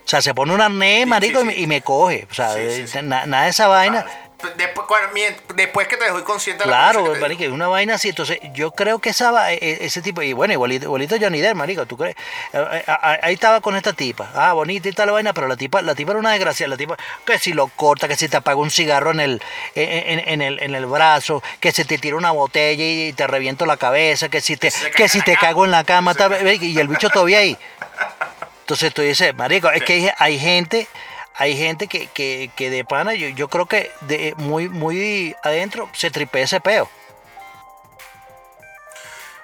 Speaker 3: O sea, se pone un arnés,
Speaker 2: Sí,
Speaker 3: marico,
Speaker 2: sí,
Speaker 3: y me-
Speaker 2: sí.
Speaker 3: Y, me, coge. O sea, eh, nada de esa vaina.
Speaker 2: Después, después que te dejó inconsciente de la
Speaker 3: Claro,
Speaker 2: que
Speaker 3: una vaina así. Entonces, yo creo que esa, e- e- ese tipo, y bueno, igualito, igualito Johnny Depp, marico, ¿tú crees? Eh, eh, ah, Ahí estaba con esta tipa, ah, bonita y tal la vaina, pero la tipa, la tipa era una desgracia, la tipa, que si lo corta, que si te apaga un cigarro en el, en, en- en el, en el brazo, que se te tira una botella y te reviento la cabeza, que si te, que si te cago en la cama, tal, y el bicho todavía ahí. Entonces tú dices, marico, es que hay, hay gente, hay gente que, que, que de pana, yo, yo creo que de muy, muy adentro se tripea ese peo.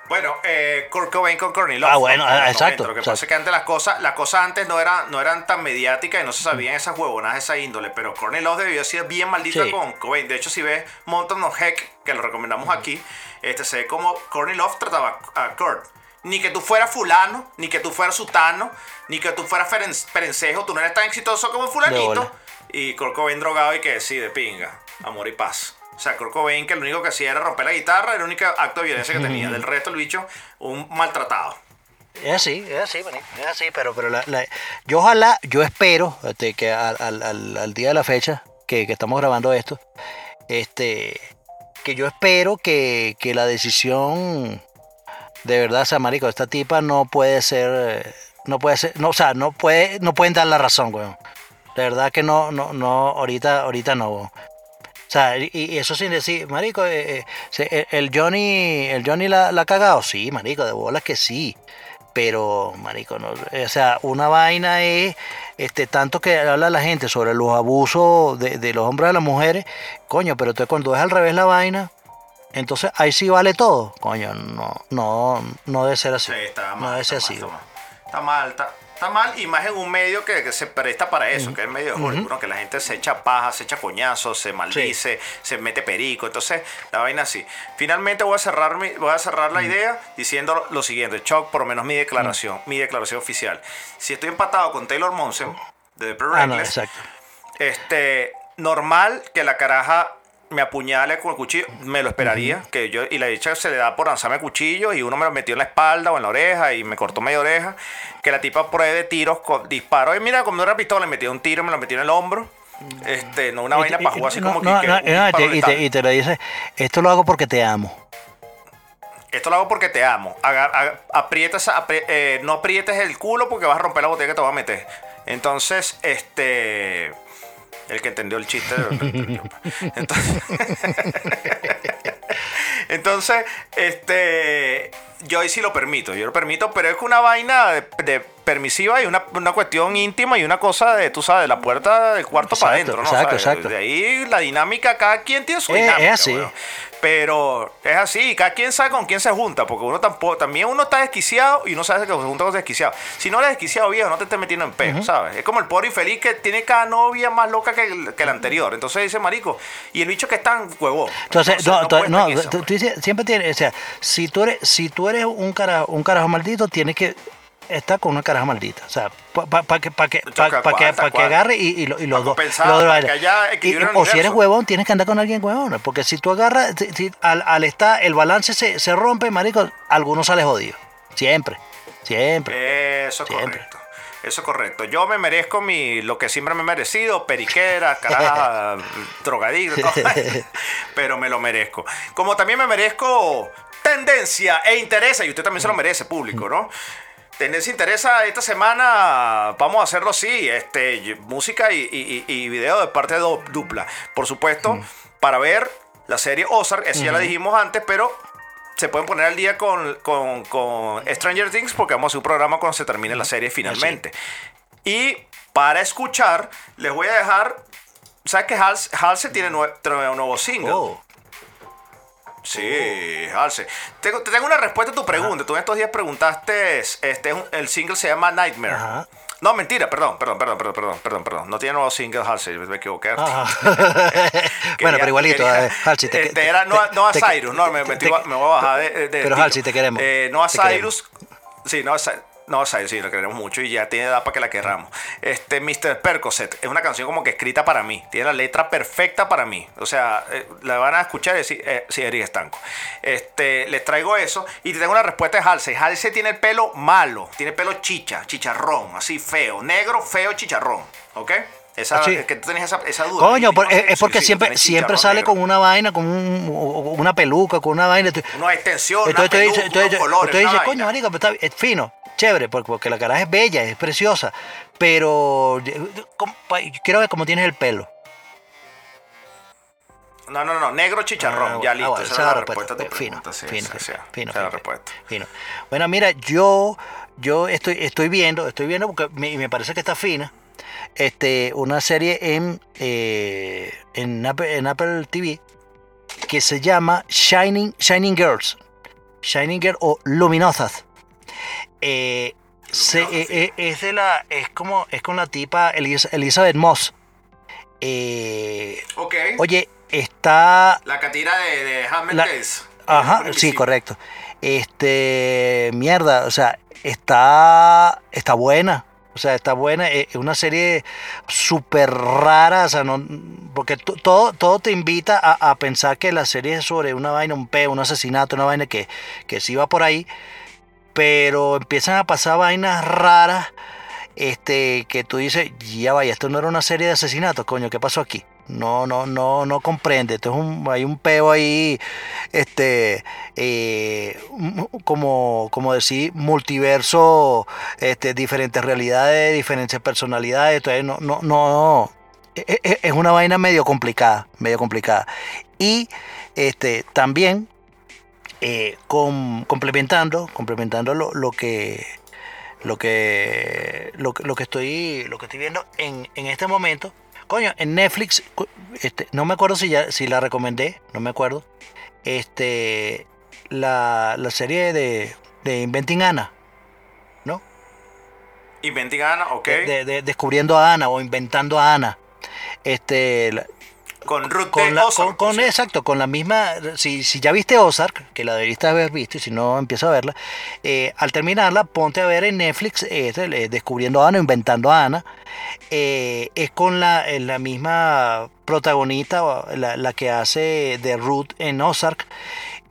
Speaker 2: Bueno, eh, Kurt Cobain con Courtney Love.
Speaker 3: Ah, bueno,
Speaker 2: ¿no? Los
Speaker 3: exacto,
Speaker 2: 90. Lo que
Speaker 3: exacto.
Speaker 2: pasa es que antes las cosas, las cosas antes no eran, no eran tan mediáticas y no se sabían esas huevonas de esa índole, pero Courtney Love debió ser bien maldita
Speaker 3: Sí.
Speaker 2: con Cobain. De hecho, si ves Mountain of Heck, que lo recomendamos aquí, este se ve como Courtney Love trataba a Kurt. Ni que tú fueras fulano, ni que tú fueras sutano, ni que tú fueras perencejo, tú no eres tan exitoso como fulanito. Y Kurt Cobain drogado y que sí, de pinga, amor y paz. O sea, Kurt Cobain que lo único que hacía era romper la guitarra, era el único acto de violencia que tenía. Del resto, el bicho, un maltratado.
Speaker 3: Es así, es así, es así, pero, pero la- la- yo ojalá, yo espero este, que al, al- al- al día de la fecha que, que estamos grabando esto, este, que yo espero que, que la decisión de verdad, o sea, marico, esta tipa no puede ser, eh, no puede ser, no, o sea, no puede, no pueden dar la razón, weón. De verdad que no, no, no, ahorita, ahorita no, weón. O sea, y, eso sin decir, marico, eh, eh, se- el Johnny, el Johnny la, la ha cagado, sí, marico, de bolas que sí. Pero, marico, no, eh, o sea, una vaina es, este, tanto que habla la gente sobre los abusos de, de los hombres a las mujeres, coño, pero entonces cuando es al revés la vaina, entonces ahí sí vale todo, coño, no, no, no debe ser así,
Speaker 2: Sí, está mal.
Speaker 3: no debe ser
Speaker 2: está
Speaker 3: así.
Speaker 2: mal, Está mal, está, está mal, y más en un medio que, que se presta para eso, que es medio de Hollywood, ¿no? que la gente se echa paja, se echa coñazos, se maldice, se mete perico. Entonces, la vaina así. Finalmente voy a cerrar, mi- voy a cerrar la idea diciendo lo siguiente. Chuck, por lo menos mi declaración, mi declaración oficial. Si estoy empatado con Taylor Monson, de The Pre
Speaker 3: Ah, no, exacto.
Speaker 2: este, normal que la caraja me apuñale con el cuchillo, me lo esperaría, que yo, y la dicha se le da por lanzarme cuchillo y uno me lo metió en la espalda o en la oreja y me cortó media oreja, que la tipa pruebe tiros, con, disparó y mira, como era pistola, le metió un tiro, me lo metió en el hombro, este, no una
Speaker 3: Y
Speaker 2: vaina para jugar así
Speaker 3: no,
Speaker 2: como
Speaker 3: no,
Speaker 2: que,
Speaker 3: no,
Speaker 2: disparo
Speaker 3: y, te, y te lo dice, esto lo hago porque te amo.
Speaker 2: Esto lo hago porque te amo. Aga- aga- aprieta esa- apri- eh, no aprietes el culo porque vas a romper la botella que te voy a meter. Entonces, este. El que entendió el chiste. Entonces, entonces, este. Yo ahí sí lo permito, yo lo permito, pero es que una vaina de, de permisiva y una, una cuestión íntima y una cosa de, tú sabes, de la puerta del cuarto para adentro, ¿no?
Speaker 3: exacto,
Speaker 2: ¿Sabes?
Speaker 3: exacto.
Speaker 2: De ahí la dinámica, cada quien tiene su
Speaker 3: Es- es
Speaker 2: dinámica.
Speaker 3: así.
Speaker 2: Pero es así, cada quien sabe con quién se junta, porque uno tampoco, también uno está desquiciado y uno sabe que se junta con desquiciado. Si no eres desquiciado, viejo, no te estés metiendo en pejo, ¿sabes? Es como el pobre infeliz que tiene cada novia más loca que, la anterior. Entonces dice, marico, y el bicho que es tan huevón.
Speaker 3: Entonces, no, no,
Speaker 2: eso,
Speaker 3: tú,
Speaker 2: pues.
Speaker 3: tú dices- siempre tienes, o sea, si tú eres, si tú eres un carajo, un carajo maldito, tienes que estar con una caraja maldita. O sea, para que, pa pa- agarre y, y, lo- y los dos. Y-
Speaker 2: en el
Speaker 3: o si eres huevón, tienes que andar con alguien huevón. Porque si tú agarras, si- si al, al estar, el balance se, se rompe, marico, alguno sale jodido. Siempre, siempre.
Speaker 2: Eso es
Speaker 3: Siempre.
Speaker 2: correcto. Eso es correcto. Yo me merezco mi lo que siempre me he merecido, periquera, caraja, drogadicto, pero me lo merezco. Como también me merezco tendencia e interesa, y usted también se lo merece, público, ¿no? Tendencia interesa esta semana, vamos a hacerlo así, este, música y, y- y- video de parte de do- dupla. Por supuesto, para ver la serie Ozark, eso ya la dijimos antes, pero se pueden poner al día con, con- con Stranger Things porque vamos a hacer un programa cuando se termine la serie finalmente. Y para escuchar, les voy a dejar. ¿Sabes que Hals- Halsey tiene un nuevo single?
Speaker 3: Oh,
Speaker 2: Sí, Halsey. Tengo, te tengo una respuesta a tu pregunta. Tú en estos días preguntaste, este, el single se llama Nightmare.
Speaker 3: Ajá.
Speaker 2: No, mentira, perdón, perdón, perdón, perdón, perdón, perdón, perdón. No tiene nuevo single Halsey, me equivoqué. Quería-
Speaker 3: bueno, pero igualito,
Speaker 2: quería-
Speaker 3: eh, Halsey, te-
Speaker 2: este,
Speaker 3: te-
Speaker 2: era Noah, Noah
Speaker 3: te-
Speaker 2: Cyrus, no, me,
Speaker 3: te-
Speaker 2: me voy a bajar de, de
Speaker 3: Pero. Halsey, te queremos,
Speaker 2: Eh, Noah
Speaker 3: te queremos.
Speaker 2: Cyrus, sí, Noah, Cy- Noah Cyrus, sí, lo queremos mucho y ya tiene edad para que la querramos. Este, Mr. Percocet, es una canción como que escrita para mí, tiene la letra perfecta para mí. O sea, eh, la van a escuchar y decir, eh, sí, Eric Estanco. Este, les traigo eso y te tengo una respuesta de Halsey. Halsey tiene el pelo malo, tiene pelo chicha, chicharrón, así feo, negro, feo, chicharrón, ¿ok? Esa,
Speaker 3: Ah, sí.
Speaker 2: es que tú tenías esa, esa duda.
Speaker 3: Coño, por-
Speaker 2: no sé,
Speaker 3: es, es porque
Speaker 2: sí,
Speaker 3: siempre, siempre sale
Speaker 2: negro.
Speaker 3: con una vaina, con un- una peluca, con una vaina.
Speaker 2: Una extensión, una
Speaker 3: Entonces dices,
Speaker 2: peluca,
Speaker 3: entonces,
Speaker 2: unos colores,
Speaker 3: entonces
Speaker 2: una vaina.
Speaker 3: coño, marico, pero está es fino, chévere, porque, porque la cara es bella, es preciosa, pero eh, como- quiero ver cómo tienes el pelo.
Speaker 2: No, no, no, negro chicharrón,
Speaker 3: Ah,
Speaker 2: ya
Speaker 3: bueno,
Speaker 2: listo.
Speaker 3: ah, bueno,
Speaker 2: esa es la
Speaker 3: la
Speaker 2: respuesta a tu
Speaker 3: respuesta. Fino,
Speaker 2: sí,
Speaker 3: fino,
Speaker 2: sí,
Speaker 3: fino, fino,
Speaker 2: esa es la respuesta.
Speaker 3: Fino. Bueno, mira, yo, yo estoy, estoy viendo, estoy viendo porque me, me parece que está fina. Este, una serie en, eh, en, Apple, en Apple TV que se llama Shining, Shining Girls. Shining Girl o Luminosas. Eh, se- eh, eh, es de la es como es con la tipa Elizabeth Moss. Eh,
Speaker 2: Ok.
Speaker 3: oye, está
Speaker 2: La catira de, de
Speaker 3: La-. Ajá, sí, correcto. Este, mierda, o sea, está, está buena. O sea, está buena. Es una serie súper rara, o sea, no, porque to- todo, todo te invita a, a pensar que la serie es sobre una vaina, un peo, un asesinato, una vaina que, que sí va por ahí. Pero empiezan a pasar vainas raras este, que tú dices, ya vaya, esto no era una serie de asesinatos, coño, ¿qué pasó aquí? No, no, no, no comprende. Esto es un, hay un peo ahí, este, eh, como, como decir, multiverso, este, diferentes realidades, diferentes personalidades. Entonces, no, no, no, e- e- es una vaina medio complicada, medio complicada. Y, este, también, eh, com- complementando, complementando lo, lo que lo que lo, que- lo que estoy lo que estoy viendo en, en este momento. Coño en Netflix este, no me acuerdo si ya si la recomendé no me acuerdo. Este la, la serie de, de Inventing Anna no
Speaker 2: Inventing Anna, ok.
Speaker 3: de, de- de- descubriendo a Ana o inventando a Ana. Este la-
Speaker 2: con Ruth
Speaker 3: con la,
Speaker 2: Ozark,
Speaker 3: con, con- exacto, con la misma, si, si ya viste Ozark, que la deberías haber visto, y si no empieza a verla, eh, al terminarla, ponte a ver en Netflix eh, Descubriendo a Ana, Inventando a Ana, eh, es con la, la misma protagonista, la, la que hace de Ruth en Ozark,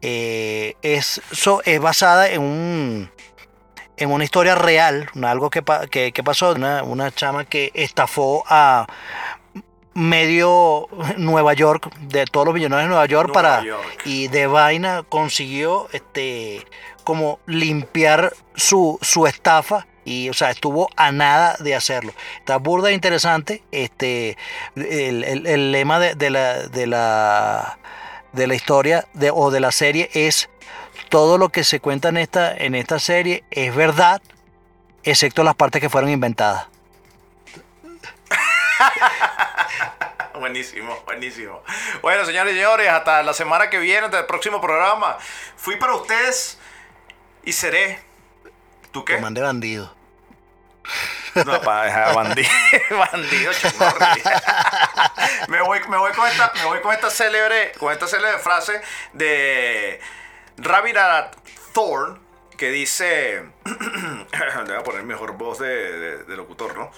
Speaker 3: es, so- es basada en un en una historia real, algo que, que pasó, una, una chama que estafó a medio Nueva York, de todos los millonarios de Nueva York,
Speaker 2: Nueva
Speaker 3: para
Speaker 2: York.
Speaker 3: y de vaina consiguió este como limpiar su, su estafa y o sea estuvo a nada de hacerlo está burda e interesante este el, el- el lema de, de la de la de la historia de, o de la serie es todo lo que se cuenta en esta en esta serie es verdad excepto las partes que fueron inventadas
Speaker 2: Buenísimo, buenísimo. Bueno, señores y señores, hasta la semana que viene, hasta el próximo programa. Fui para ustedes y seré. ¿Tú qué?
Speaker 3: Comandé bandido
Speaker 2: No, pa, bandido, bandido, me, voy, me, voy con esta, me voy con esta célebre, con esta célebre frase de Ravirat Thorne que dice, le voy a poner mejor voz de, de- de locutor, ¿no?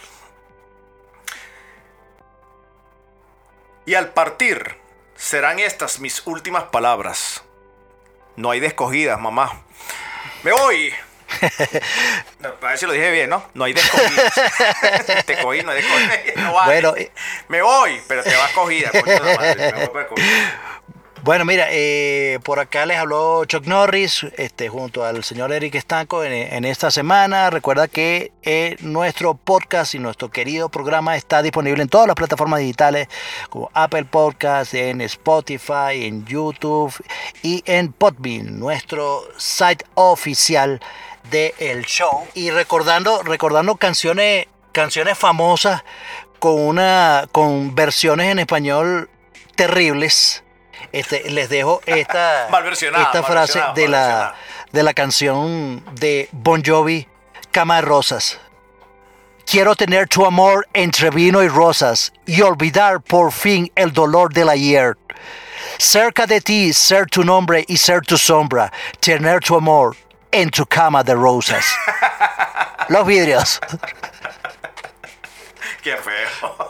Speaker 2: Y al partir serán estas mis últimas palabras. No hay de escogidas, mamá. Me voy. A ver si lo dije bien, ¿no? No hay de escogidas. te cogí, no hay de escogidas. No vale.
Speaker 3: Bueno.
Speaker 2: Me voy, pero te vas cogida. coño madre, me voy.
Speaker 3: Bueno, mira, eh, por acá les habló Chuck Norris este, junto al señor Eric Estanco en, esta semana. Recuerda que eh, nuestro podcast y nuestro querido programa está disponible en todas las plataformas digitales como Apple Podcast, en Spotify, en YouTube y en Podbean, nuestro site oficial del show. Y recordando, recordando canciones, canciones famosas con una con versiones en español terribles. Este, les dejo esta, esta frase de la, de la canción de Bon Jovi, Cama de Rosas. Quiero tener tu amor entre vino y rosas y olvidar por fin el dolor del ayer. Cerca de ti ser tu nombre y ser tu sombra, tener tu amor en tu cama de rosas. Los vidrios.
Speaker 2: Qué feo.